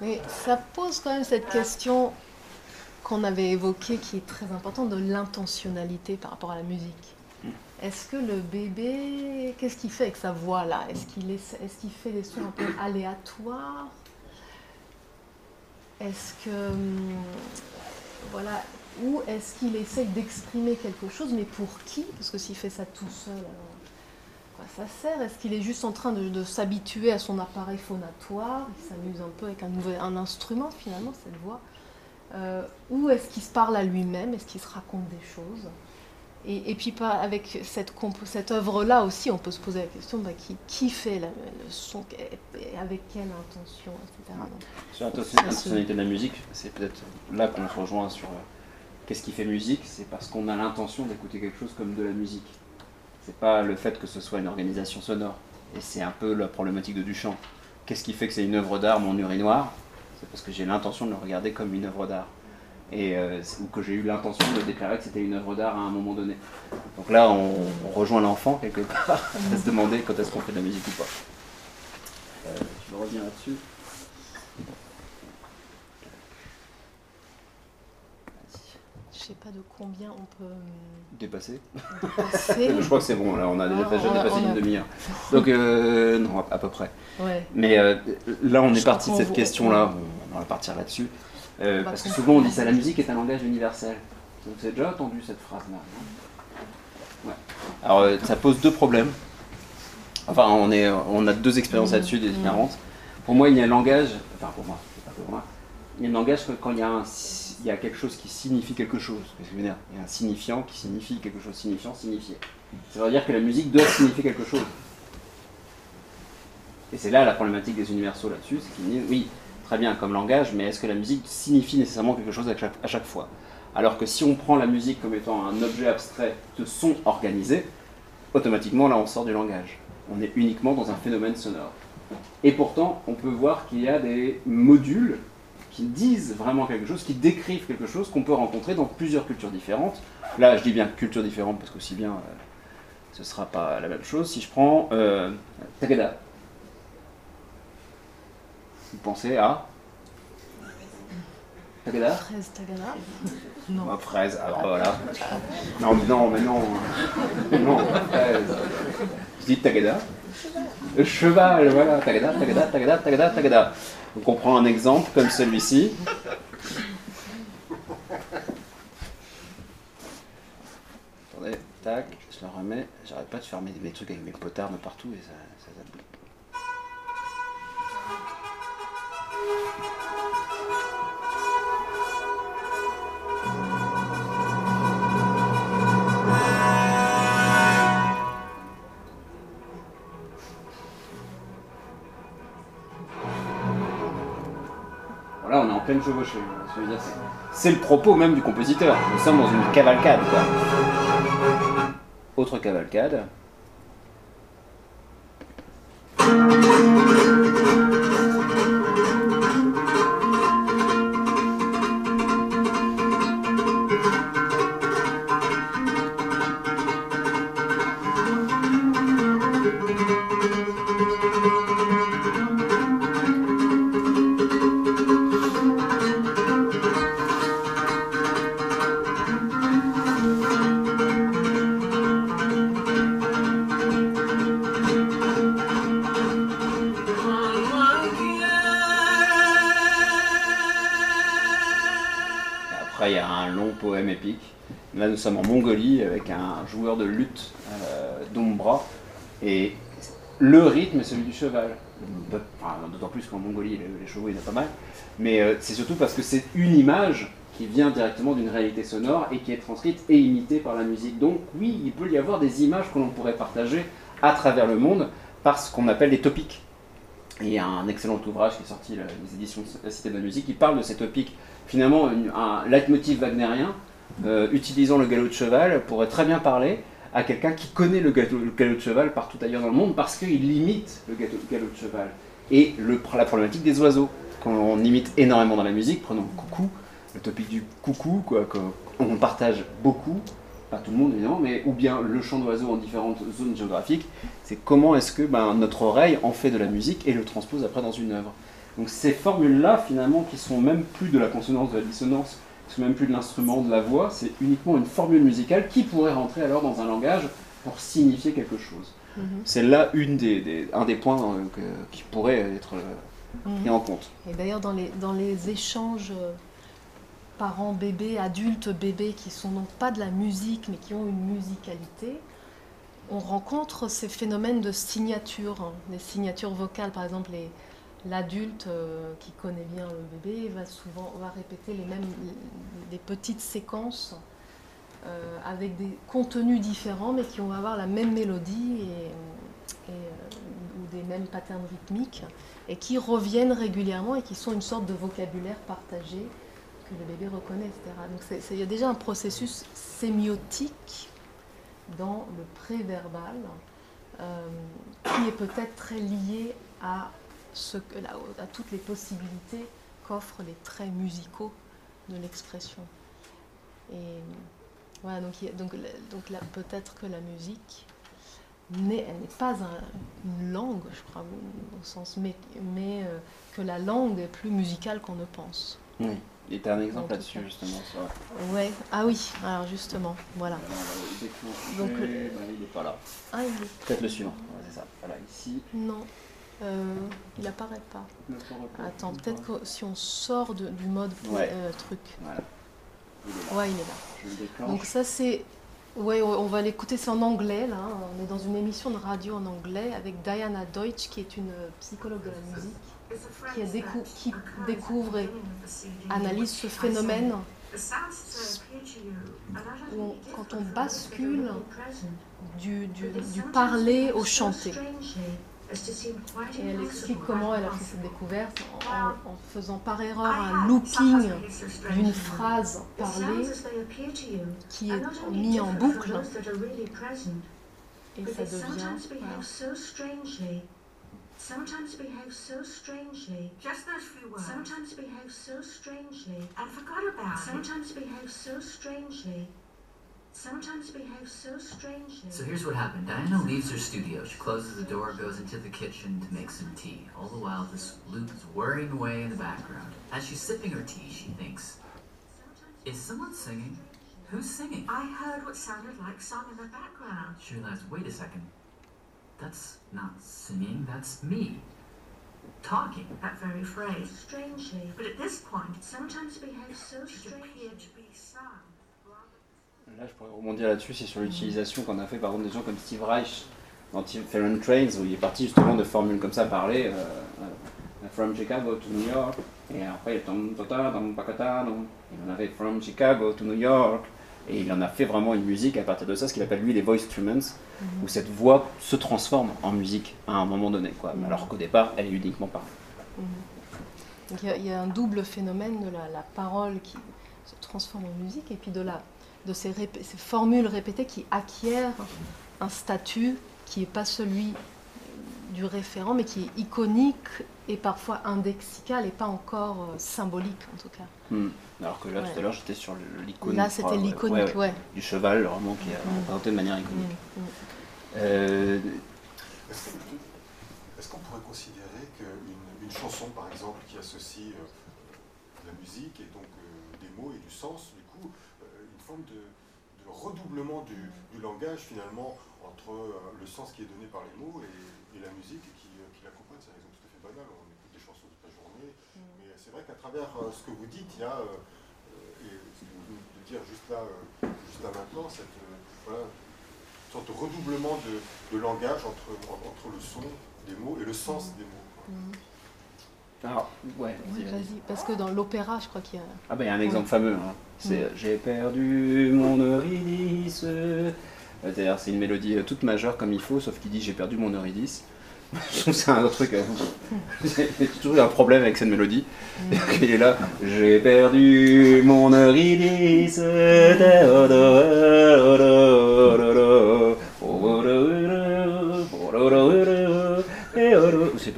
Mais ça pose quand même cette question qu'on avait évoquée qui est très importante de l'intentionnalité par rapport à la musique. Est-ce que le bébé, qu'est-ce qu'il fait avec sa voix là? Est-ce qu'il est, est qu'il fait des sons un peu aléatoires? Est-ce que hum, voilà, ou est-ce qu'il essaye d'exprimer quelque chose, mais pour qui? Parce que s'il fait ça tout seul, quoi ça sert? Est-ce qu'il est juste en train de, de s'habituer à son appareil phonatoire? Il s'amuse un peu avec un, nouvel, un instrument finalement, cette voix. Euh, ou est-ce qu'il se parle à lui-même? Est-ce qu'il se raconte des choses? Et, et puis pas avec cette, cette œuvre-là aussi, on peut se poser la question bah, qui, qui fait la- le son, et avec quelle intention, etc. Donc, Sur l'intentionnalité de la musique, c'est peut-être là qu'on se rejoint sur euh, qu'est-ce qui fait musique, c'est parce qu'on a l'intention d'écouter quelque chose comme de la musique. C'est pas le fait que ce soit une organisation sonore. Et c'est un peu la problématique de Duchamp. Qu'est-ce qui fait que c'est une œuvre d'art, mon urinoir? C'est parce que j'ai l'intention de le regarder comme une œuvre d'art. Et, euh, ou que j'ai eu l'intention de déclarer que c'était une œuvre d'art à un moment donné. Donc là, on, on rejoint l'enfant quelque part, à se demander quand est-ce qu'on fait de la musique ou pas. Euh, je vais revenir là-dessus. Sais pas de combien on peut Dépasser hum, passer. Je crois que c'est bon, là on a déjà, Ah, déjà on a- dépassé on a- une demi-heure. Donc, euh, non, à, à peu près. Ouais. Mais euh, là on est Je parti de cette question-là, on va partir là-dessus. Euh, parce que souvent on dit ça, la musique est un langage universel. Vous avez déjà entendu cette phrase-là Ouais. Alors euh, ça pose deux problèmes. Enfin, on, est, on a deux expériences Mhm. là-dessus Mhm. différentes. Pour moi, il y a un langage, enfin pour moi, c'est pas pour moi, il y a un langage que quand il y a, un, il y a quelque chose qui signifie quelque chose. Il y a un signifiant qui signifie quelque chose, signifiant, signifié. Ça veut dire que la musique doit signifier quelque chose. Et c'est là la problématique des universaux là-dessus, c'est qu'ils disent oui, très bien comme langage, mais est-ce que la musique signifie nécessairement quelque chose à chaque, à chaque fois? Alors que si on prend la musique comme étant un objet abstrait de son organisé, automatiquement là on sort du langage. On est uniquement dans un phénomène sonore. Et pourtant, on peut voir qu'il y a des modules qui disent vraiment quelque chose, qui décrivent quelque chose qu'on peut rencontrer dans plusieurs cultures différentes. Là, je dis bien cultures différentes parce qu'aussi bien, euh, ce ne sera pas la même chose. Si je prends euh, Tagada, vous pensez à Tagada 13 Tagada Non. Ah, fraise, alors voilà. Non, mais non, mais non. Non, fraise. Je dis Tagada. Cheval, voilà. Tagada, Tagada, Tagada, Tagada, Tagada. Donc on prend un exemple comme celui-ci. Attendez, tac, je le remets. J'arrête pas de faire mes, mes trucs avec mes potards de partout et ça, ça c'est- le propos même du compositeur. Nous sommes dans une cavalcade. Autre cavalcade. Le rythme est celui du cheval. D'autant plus qu'en Mongolie, les, chevaux, il y en a pas mal. Mais euh, c'est surtout parce que c'est une image qui vient directement d'une réalité sonore et qui est transcrite et imitée par la musique. Donc oui, il peut y avoir des images que l'on pourrait partager à travers le monde par ce qu'on appelle des topics. Et il y a un excellent ouvrage qui est sorti, les éditions Cité de la Musique, qui parle de ces topics. Finalement, un leitmotiv wagnérien, euh, utilisant le galop de cheval, pourrait très bien parler à quelqu'un qui connaît le galop, de cheval partout ailleurs dans le monde parce qu'il imite le galop, de cheval. Et le, la problématique des oiseaux, qu'on imite énormément dans la musique, prenons coucou, le topic du coucou, qu'on partage beaucoup, pas tout le monde évidemment, mais ou bien le chant d'oiseaux en différentes zones géographiques, c'est comment est-ce que ben, notre oreille en fait de la musique et le transpose après dans une œuvre. Donc ces formules-là, finalement, qui sont même plus de la consonance, de la dissonance, sont même plus de l'instrument, de la voix, c'est uniquement une formule musicale qui pourrait rentrer alors dans un langage pour signifier quelque chose. Mhm. C'est là une des, des- un des points euh, que- qui pourrait être euh, Mhm. pris en compte. Et d'ailleurs, dans les, dans les échanges euh, parents-bébés, adultes-bébés, qui sont donc pas de la musique, mais qui ont une musicalité, on rencontre ces phénomènes de signature, hein, des signatures vocales. Par exemple, les- l'adulte euh, qui connaît bien le bébé va souvent va répéter les mêmes des petites séquences euh, avec des contenus différents, mais qui vont avoir la même mélodie et, euh, ou des mêmes patterns rythmiques et qui reviennent régulièrement et qui sont une sorte de vocabulaire partagé que le bébé reconnaît, etc. Donc il y a déjà un processus sémiotique dans le préverbal qui est peut-être très lié à, ce à toutes les possibilités qu'offrent les traits musicaux de l'expression. Et voilà, donc, donc, donc peut-être que la musique n'est, elle n'est pas un- une langue, je crois, au sens, mais, mais euh, que la langue est plus musicale qu'on ne pense. Oui. Et t'as un En exemple là-dessus justement. Ça. Ouais, ah oui, alors justement, voilà. Le déclencher. Donc, Bah, euh, il n'est pas là. Ah, Peut-être le suivant. Ouais, c'est ça. Voilà, ici. Non, euh, il apparaît pas. Attends, peut-être que si on sort de- du mode Ouais. euh, truc. Voilà. Il est là. Ouais, il est là. Donc ça c'est... Ouais, on va l'écouter, c'est en anglais là. On est dans une émission de radio en anglais avec Diana Deutsch qui est une psychologue de la musique qui, a décou- qui découvre et analyse ce phénomène où on- quand on bascule du, du, du parler au chanter. Et elle explique comment elle a fait cette découverte en, en faisant par erreur un looping d'une phrase parlée qui est mis en boucle et ça devient... voilà. Sometimes behave so strangely. Just those few words. Sometimes behave so strangely. And forgot about Sometimes behave so strangely. Sometimes behave so strangely. So here's what happened. Diana leaves her studio. She closes the door, goes into the kitchen to make some tea. All the while, this flute is whirring away in the background. As she's sipping her tea, she thinks, Is someone singing? Who's singing? I heard what sounded like song in the background. She realized, wait a second. That's not singing, that's me. Talking. That very phrase. Strangely. But at this point, sometimes behaves so strangely. Là, je pourrais rebondir là-dessus, c'est sur l'utilisation qu'on a fait par exemple des gens comme Steve Reich dans Fallon Trains, où il est parti justement de formules comme ça parler, euh, euh, From Chicago to New York, et après il tom, tota, tom, pakata, il en avait From Chicago to New York, et il en a fait vraiment une musique à partir de ça, ce qu'il appelle lui les voice instruments, où cette voix se transforme en musique à un moment donné, quoi. Mhm. alors qu'au départ elle est uniquement parlée. Mhm. Donc il y, a, il y a un double phénomène de la, la parole qui se transforme en musique et puis de, la, de ces, répé- ces formules répétées qui acquièrent un statut qui n'est pas celui du référent mais qui est iconique et parfois indexical et pas encore euh, symbolique en tout cas. Hmm. Alors que là Ouais. tout à l'heure j'étais sur l'icône. Là c'était ouais, l'iconique, ouais, du cheval vraiment qui est Mhm. représenté de manière Mm, iconique. mm. Euh, Est-ce qu'on pourrait considérer qu'une une chanson, par exemple, qui associe euh, la musique et donc euh, des mots et du sens, du coup, euh, forme de, de redoublement du, du langage finalement entre euh, le sens qui est donné par les mots et, et la musique qui, euh, qui l'accompagne C'est un exemple tout à fait banal, on écoute des chansons toute la journée, mais c'est vrai qu'à travers euh, ce que vous dites, il y a et ce que vous venez de dire juste là, juste là maintenant, cette voilà, sorte de redoublement de, de langage entre, entre le son des mots et le sens des mots. quoi. Alors, ouais, Oui, vas-y, parce que dans l'opéra, je crois qu'il y a. Ah bah il y a un exemple fameux, hein. c'est J'ai perdu mon Eurydice. C'est-à-dire c'est une mélodie euh, toute majeure comme il faut, sauf qu'il dit j'ai perdu mon Eurydice. Je trouve c'est un autre truc. euh, J'ai toujours eu un problème avec cette mélodie. Il est là, j'ai perdu mon Eurydice.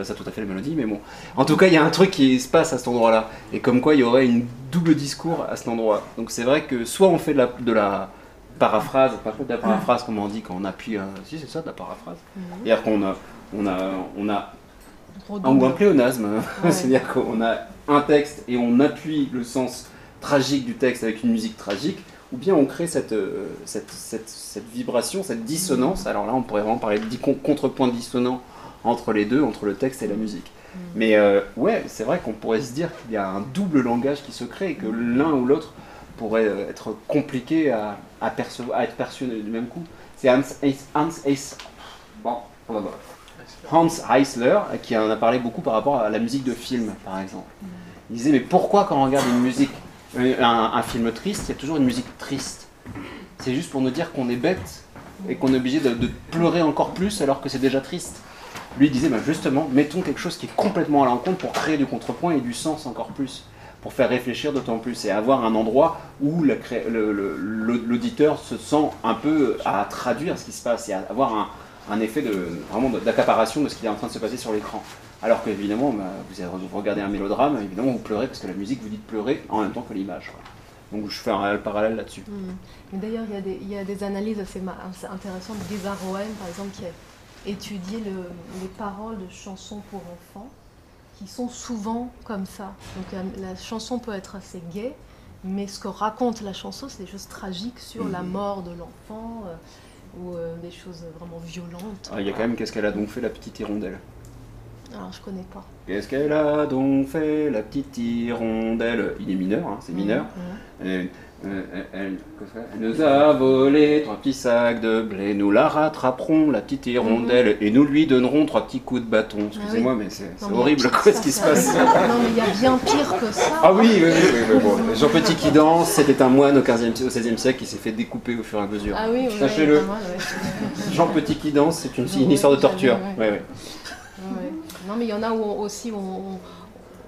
Pas ça tout à fait la mélodie, mais bon. En tout cas, il y a un truc qui se passe à cet endroit-là. Et comme quoi, il y aurait une double discours à cet endroit. Donc c'est vrai que soit on fait de la, de la paraphrase, pas de la paraphrase comme on dit quand on appuie. un- Si, c'est ça, de la paraphrase. C'est-à-dire qu'on a, on a, on a un ou un pléonasme. Ouais. C'est-à-dire qu'on a un texte et on appuie le sens tragique du texte avec une musique tragique, ou bien on crée cette, euh, cette, cette, cette vibration, cette dissonance. Alors là, on pourrait vraiment parler de contrepoint dissonant entre les deux, entre le texte et la musique. Mais euh, ouais, c'est vrai qu'on pourrait se dire qu'il y a un double langage qui se crée et que l'un ou l'autre pourrait euh, être compliqué à, à, percevoir, à être perçu du même coup. C'est Hans, Hans, bon, qui en a parlé beaucoup par rapport à la musique de film, par exemple. Il disait, mais pourquoi quand on regarde une musique, euh, un, un film triste, il y a toujours une musique triste? C'est juste pour nous dire qu'on est bête et qu'on est obligé de, de pleurer encore plus alors que c'est déjà triste. Lui disait, bah, justement, mettons quelque chose qui est complètement à l'encontre pour créer du contrepoint et du sens encore plus, pour faire réfléchir d'autant plus et avoir un endroit où l'auditeur se sent un peu à traduire ce qui se passe et à avoir un, effet de, vraiment d'accaparation de ce qui est en train de se passer sur l'écran. Alors qu'évidemment, bah, vous regardez un mélodrame, évidemment vous pleurez parce que la musique vous dit de pleurer en même temps que l'image. Donc je fais un parallèle là-dessus. Mais D'ailleurs, il y, a des- analyses assez, assez intéressantes. Geza Rohem, par exemple, qui a étudié le- les paroles de chansons pour enfants, qui sont souvent comme ça. Donc la, la chanson peut être assez gaie, mais ce que raconte la chanson, c'est des choses tragiques sur la Mhm. mort de l'enfant, euh, ou euh, des choses vraiment violentes. Ah, Il y a quand même qu'est-ce qu'elle a donc fait la petite hirondelle? Alors, je connais pas. Qu'est-ce qu'elle a donc fait la petite hirondelle? Il est mineur, hein, c'est mineur. Et, euh, elle, nous a volé trois petits sacs de blé, nous la rattraperons, la petite hirondelle, et nous lui donnerons trois petits coups de bâton. Excusez-moi, mais c'est horrible quoi ce qui se passe. Non, mais il y a bien pire que ça. Ah oui, oui, oui, oui, oui, bon. Jean Petit qui danse, c'était un moine au, 15e, au 16e siècle qui s'est fait découper au fur et à mesure. Ah oui, oui, Sachez-le. ouais. Jean Petit qui danse, c'est une, histoire de torture. ouais, Ouais, ouais. ouais. Ouais. Non, mais il y en a où on- aussi où on,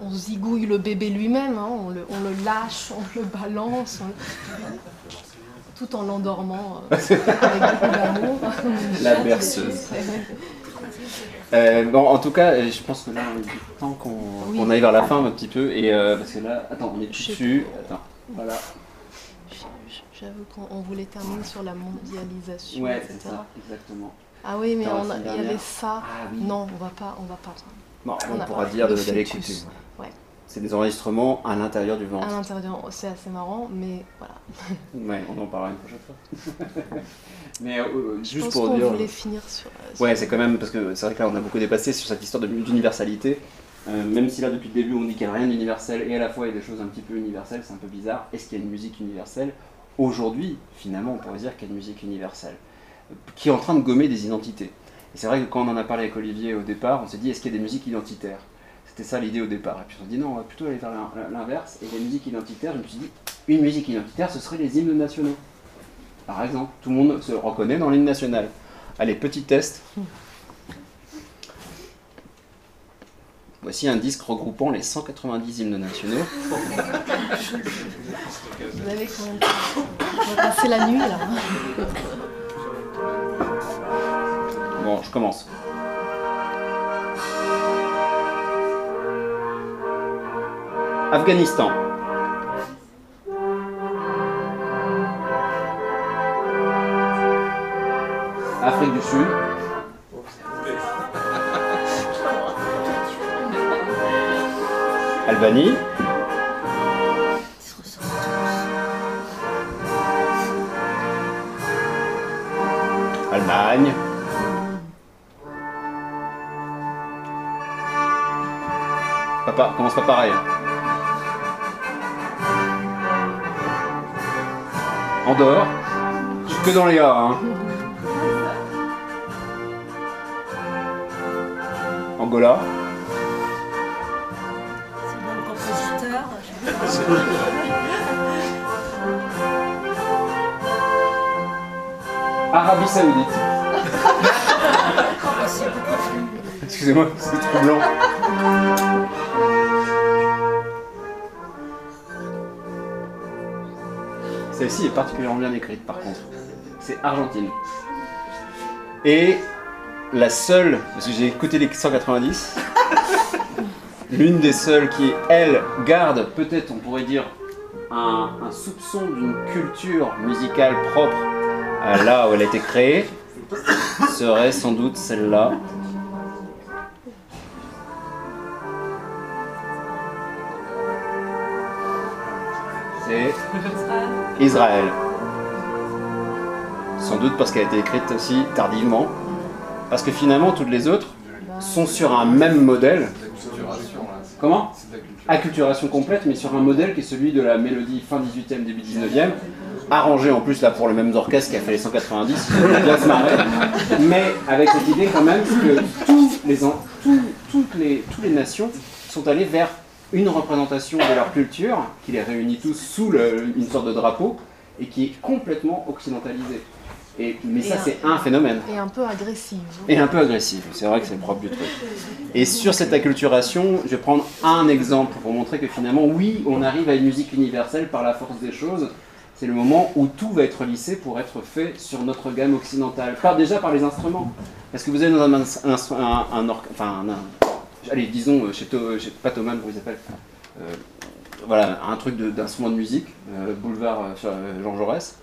on zigouille le bébé lui-même, hein, on, le, on le lâche, on le balance, on- tout en l'endormant euh, avec beaucoup d'amour. La berceuse. Euh, bon, en tout cas, euh, je pense que là, il est temps qu'on Oui. qu'on aille vers la fin un petit peu. Et euh, parce que là, attends, on est dessus. Attends, voilà. J'avoue qu'on on voulait terminer sur la mondialisation, Ouais, c'est ça, exactement. Ah oui, mais on il y avait ça. Ah oui. Non, on va pas, on va pas. Bon, On on, pourra dire de de- d'aller fœtus. écouter. Ouais. C'est des enregistrements à l'intérieur du ventre. À l'intérieur, c'est assez marrant, mais voilà. Ouais, on en parlera une prochaine fois. Mais euh, euh, Je juste pense pour dire. voulait finir sur. euh, sur- Ouais, c'est quand même parce que c'est vrai que là on a beaucoup dépassé sur cette histoire d'universalité. Euh, même si là depuis le début on dit qu'il n'y a rien d'universel et à la fois il y a des choses un petit peu universelles, c'est un peu bizarre. Est-ce qu'il y a une musique universelle? Aujourd'hui, finalement, on pourrait dire qu'il y a une musique universelle euh, qui est en train de gommer des identités. Et c'est vrai que quand on en a parlé avec Olivier au départ, on s'est dit est-ce qu'il y a des musiques identitaires? C'était ça l'idée au départ. Et puis on s'est dit non, on va plutôt aller vers l'in- l'inverse. Et les musiques identitaires, je me suis dit une musique identitaire, ce serait les hymnes nationaux. Par exemple, tout le monde se reconnaît dans l'hymne national. Allez, petit test. Voici un disque regroupant les 190 hymnes nationaux. Vous avez On va passer la nuit là. Bon, je commence. Afghanistan. Afrique du Sud. Albanie. Allemagne. Papa, commence pas pareil. Je suis que dans les A. Hein. Angola. C'est le compositeur. Arabie Saoudite. Excusez-moi, c'est trop Celle-ci est particulièrement bien écrite par contre. C'est Argentine. Et la seule, parce que j'ai écouté les 190, l'une des seules qui, elle, garde peut-être, on pourrait dire, un, un soupçon d'une culture musicale propre à là où elle a été créée, serait sans doute celle-là. Israël. Sans doute parce qu'elle a été écrite aussi tardivement. Parce que finalement, toutes les autres sont sur un même modèle. Comment? Acculturation complète, mais sur un modèle qui est celui de la mélodie fin 18e, début 19e, arrangé en plus là pour les mêmes orchestres qui a fait les 190, bien se marrer, mais avec cette idée quand même que tous toutes les nations sont allées vers une représentation de leur culture qui les réunit tous sous le- une sorte de drapeau et qui est complètement occidentalisée. Et, mais ça, Et c'est un phénomène. Et un peu agressive. Et un peu agressif, c'est vrai que c'est le propre du truc. Et sur cette acculturation, je vais prendre un exemple pour montrer que finalement, oui, on arrive à une musique universelle par la force des choses. C'est le moment où tout va être lissé pour être fait sur notre gamme occidentale. Par, déjà par les instruments. Parce que vous avez dans un, un, instru- un, un orc- enfin, un- allez, disons, euh, chez, To- chez pas Thomann, comment il Voilà, un truc de- d'instrument de, musique, euh, boulevard euh, Jean Jaurès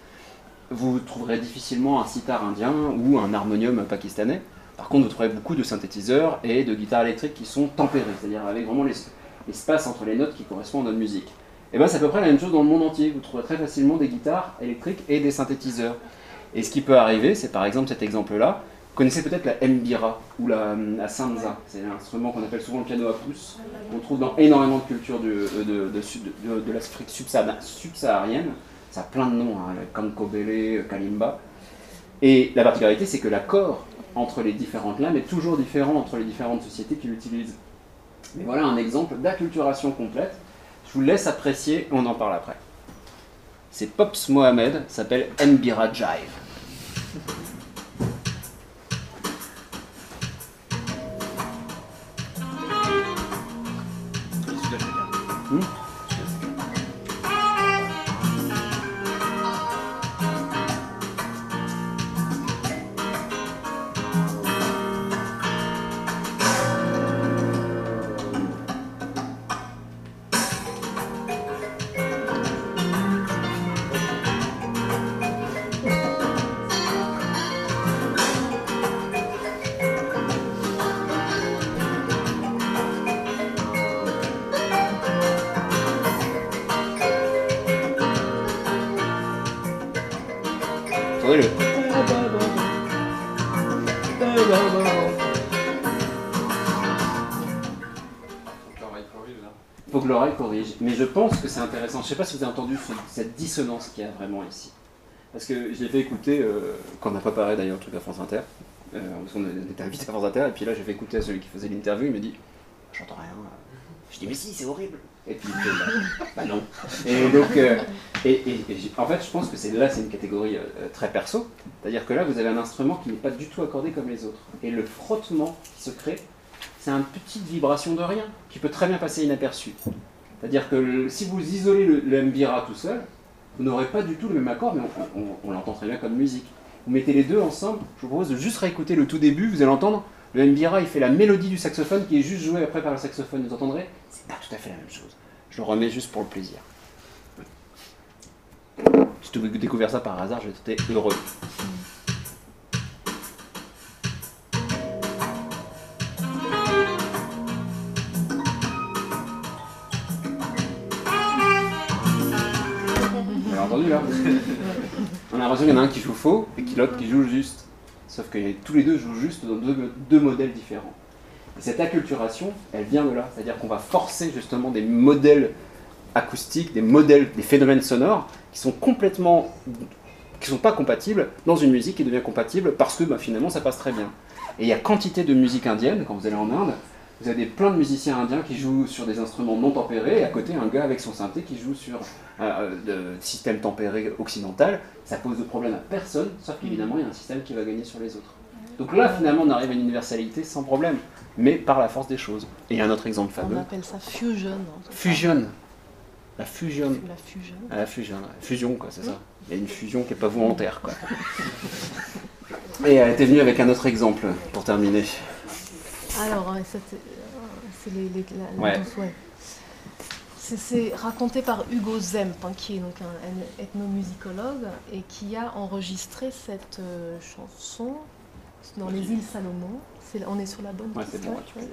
vous trouverez difficilement un sitar indien ou un harmonium pakistanais. Par contre, vous trouverez beaucoup de synthétiseurs et de guitares électriques qui sont tempérés, c'est-à-dire avec vraiment l'es- l'espace entre les notes qui correspond à notre musique. Et bien, c'est à peu près la même chose dans le monde entier. Vous trouverez très facilement des guitares électriques et des synthétiseurs. Et ce qui peut arriver, c'est par exemple cet exemple-là. Connaissez peut-être la mbira ou la, la sanza. C'est un instrument qu'on appelle souvent le piano à pouce. On trouve dans énormément de cultures de, de, de, de- de l'Afrique subsaharienne. Ça a plein de noms, hein, le Kankobele, Kalimba. Et la particularité, c'est que l'accord entre les différentes lames est toujours différent entre les différentes sociétés qui l'utilisent. Mais voilà un exemple d'acculturation complète. Je vous laisse apprécier, on en parle après. C'est Pops Mohamed, s'appelle Mbira Jive. Intéressant. Je ne sais pas si vous avez entendu ce- cette dissonance qu'il y a vraiment ici. Parce que je fait écouter, euh, quand on n'a pas parlé d'ailleurs, le truc à France Inter. Euh, parce qu'on était invité à France Inter, et puis là j'ai fait écouter à celui qui faisait l'interview, il me dit J'entends rien. Je dis Mais si, c'est horrible. Et puis il fait, bah, bah non. Et donc, euh, et, en fait, je pense que là, c'est une catégorie euh, très perso. C'est-à-dire que là, vous avez un instrument qui n'est pas du tout accordé comme les autres. Et le frottement qui se crée, c'est une petite vibration de rien qui peut très bien passer inaperçue. C'est-à-dire que si vous isolez le, mbira tout seul, vous n'aurez pas du tout le même accord, mais on, l'entend très bien comme musique. Vous mettez les deux ensemble, je vous propose de juste réécouter le tout début, vous allez entendre, le mbira il fait la mélodie du saxophone qui est juste jouée après par le saxophone, vous entendrez? C'est pas tout à fait la même chose. Je le remets juste pour le plaisir. Si tu découvert ça par hasard, j'étais heureux. On a l'impression qu'il y en a un qui joue faux et qu'il l'autre qui joue juste. Sauf que tous les deux jouent juste dans deux, modèles différents. Et cette acculturation, elle vient de là. C'est-à-dire qu'on va forcer justement des modèles acoustiques, des modèles, des phénomènes sonores qui sont complètement, qui sont pas compatibles dans une musique qui devient compatible parce que bah, finalement ça passe très bien. Et il y a quantité de musique indienne quand vous allez en Inde. Vous avez plein de musiciens indiens qui jouent sur des instruments non tempérés, et à côté un gars avec son synthé qui joue sur euh, euh, de système tempéré occidental. Ça pose de problème à personne, sauf qu'évidemment il y a un système qui va gagner sur les autres. Donc là finalement on arrive à une universalité sans problème, mais par la force des choses. Et il y a un autre exemple On fameux. appelle ça fusion. Fusion. La fusion. La fusion. Ah, la fusion, fusion quoi, c'est ça. Il y a une fusion qui est pas volontaire quoi. Et elle était venue avec un autre exemple pour terminer. Alors, ça, c'est c'est les, les- la- la Ouais. danse, ouais. C'est- C'est raconté par Hugo Zemp, hein, qui est donc un, un ethnomusicologue et qui a enregistré cette euh, chanson dans les îles Salomon. C'est- On est sur la bonne Ouais, piste, c'est bon, ouais,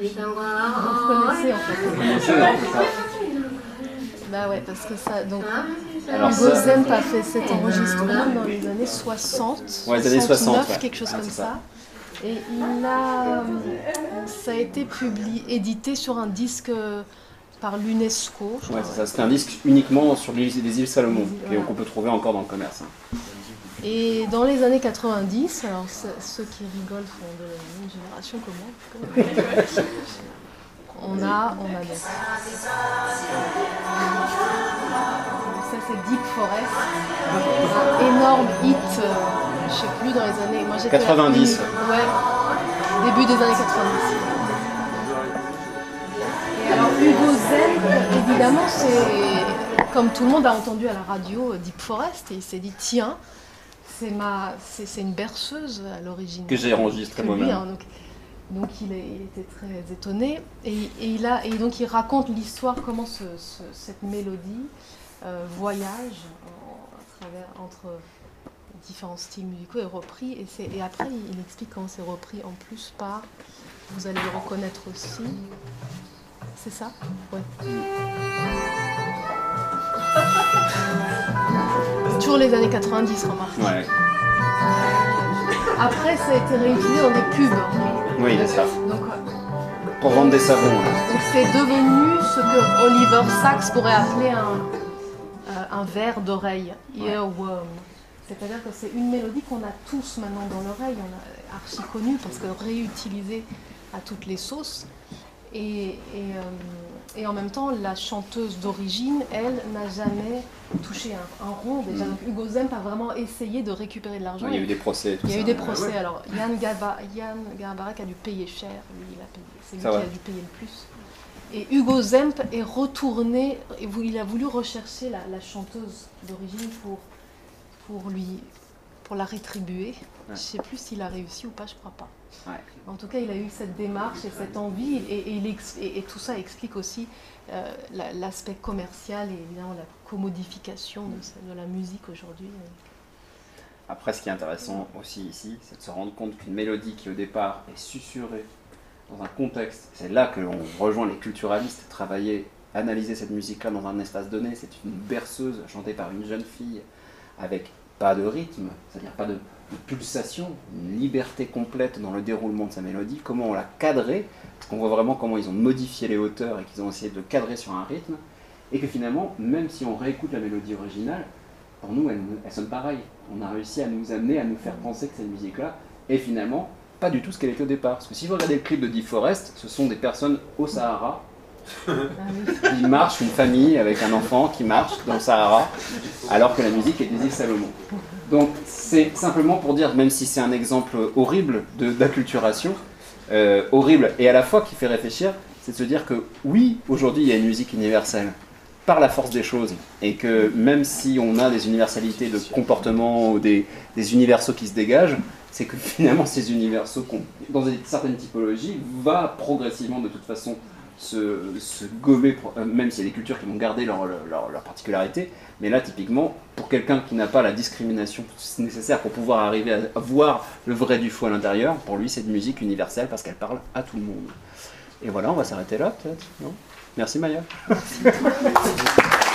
sa si re ka ra pa ra. Kwa yang i bo re ti ka li o. Ti ka wa Vous connaissez en fait. Bah ouais, parce que ça. Donc, Alors Hugo ça- Zemp a fait cet enregistrement dans les années 60. Ouais, les années 60, ouais. quelque chose Ah, comme ça. ça. Et il a, ça a été publié, édité sur un disque euh, par l'UNESCO. Ouais, c'est ça. C'était un disque uniquement sur les îles Salomon, et qu'on peut trouver encore dans le commerce. hein. Et dans les années 90, alors ce- ceux qui rigolent sont de la même génération cas. On a, on a donc. Ça c'est Deep Forest, un énorme hit, euh, je sais plus dans les années. Moi j'étais la 90. plus- Ouais, début des années 90. Et alors Hugo Zemp, évidemment, c'est comme tout le monde a entendu à la radio euh, Deep Forest et il s'est dit tiens, c'est ma, c'est une berceuse à l'origine. Que j'ai enregistré Que lui, moi-même. hein, donc, donc il, est- il était très étonné et, et il a et donc il raconte l'histoire comment ce- ce- cette mélodie euh, voyage en- à travers entre différents styles musicaux et repris et après il, il explique comment c'est repris en plus par vous allez le reconnaître aussi c'est ça? Ouais toujours les années 90 remarque Ouais. après ça a été réutilisé dans des pubs Oui, c'est ça. donc euh, Pour vendre des savons. Donc c'est devenu ce que Oliver Sacks pourrait appeler un, euh, un verre d'oreille, earworm. C'est-à-dire que c'est une mélodie qu'on a tous maintenant dans l'oreille, on a archi connue parce que réutilisée à toutes les sauces. Et, et, euh, et en même temps, la chanteuse d'origine, elle, n'a jamais touché un, un rond. Déjà, Mm. donc Hugo Zemp a vraiment essayé de récupérer de l'argent. Il y a eu des procès tout Il y a ça. eu des Ouais, procès. ouais. Alors, Yann, Garbarek a dû payer cher. Lui, il a payé. C'est lui Ça qui va. a dû payer le plus. Et Hugo Zemp est retourné, il a voulu rechercher la, la chanteuse d'origine pour, pour lui, pour la rétribuer. Je ne sais plus s'il a réussi ou pas, je crois pas. En tout cas, il a eu cette démarche et cette envie, et, et il ex- et- et tout ça explique aussi euh, la- l'aspect commercial et évidemment la commodification de la musique aujourd'hui. Après, ce qui est intéressant aussi ici, c'est de se rendre compte qu'une mélodie qui au départ est susurrée dans un contexte, c'est là que l'on rejoint les culturalistes, travailler, analyser cette musique-là dans un espace donné, c'est une berceuse chantée par une jeune fille avec pas de rythme, c'est-à-dire pas de, pulsation, une liberté complète dans le déroulement de sa mélodie, comment on l'a cadrée, parce qu'on voit vraiment comment ils ont modifié les hauteurs et qu'ils ont essayé de cadrer sur un rythme, et que finalement, même si on réécoute la mélodie originale, pour nous, elle, sonne pareil. On a réussi à nous amener, à nous faire penser que cette musique-là est finalement pas du tout ce qu'elle était au départ. Parce que si vous regardez le clip de Deep Forest, ce sont des personnes au Sahara qui marchent, une famille avec un enfant qui marche dans le Sahara, alors que la musique est des îles Salomon. Donc c'est simplement pour dire, même si c'est un exemple horrible d'acculturation, euh, horrible et à la fois qui fait réfléchir, c'est de se dire que oui, aujourd'hui il y a une musique universelle par la force des choses et que même si on a des universalités de comportement ou des, des universaux qui se dégagent, c'est que finalement ces universaux dans une certaine typologie va progressivement de toute façon se, se gommer, euh, même s'il y a des cultures qui vont garder leur, leur, leur particularité, mais là typiquement pour quelqu'un qui n'a pas la discrimination nécessaire pour pouvoir arriver à voir le vrai du faux à l'intérieur, pour lui c'est une musique universelle parce qu'elle parle à tout le monde. Et voilà, on va s'arrêter là peut-être, non? Merci Maya.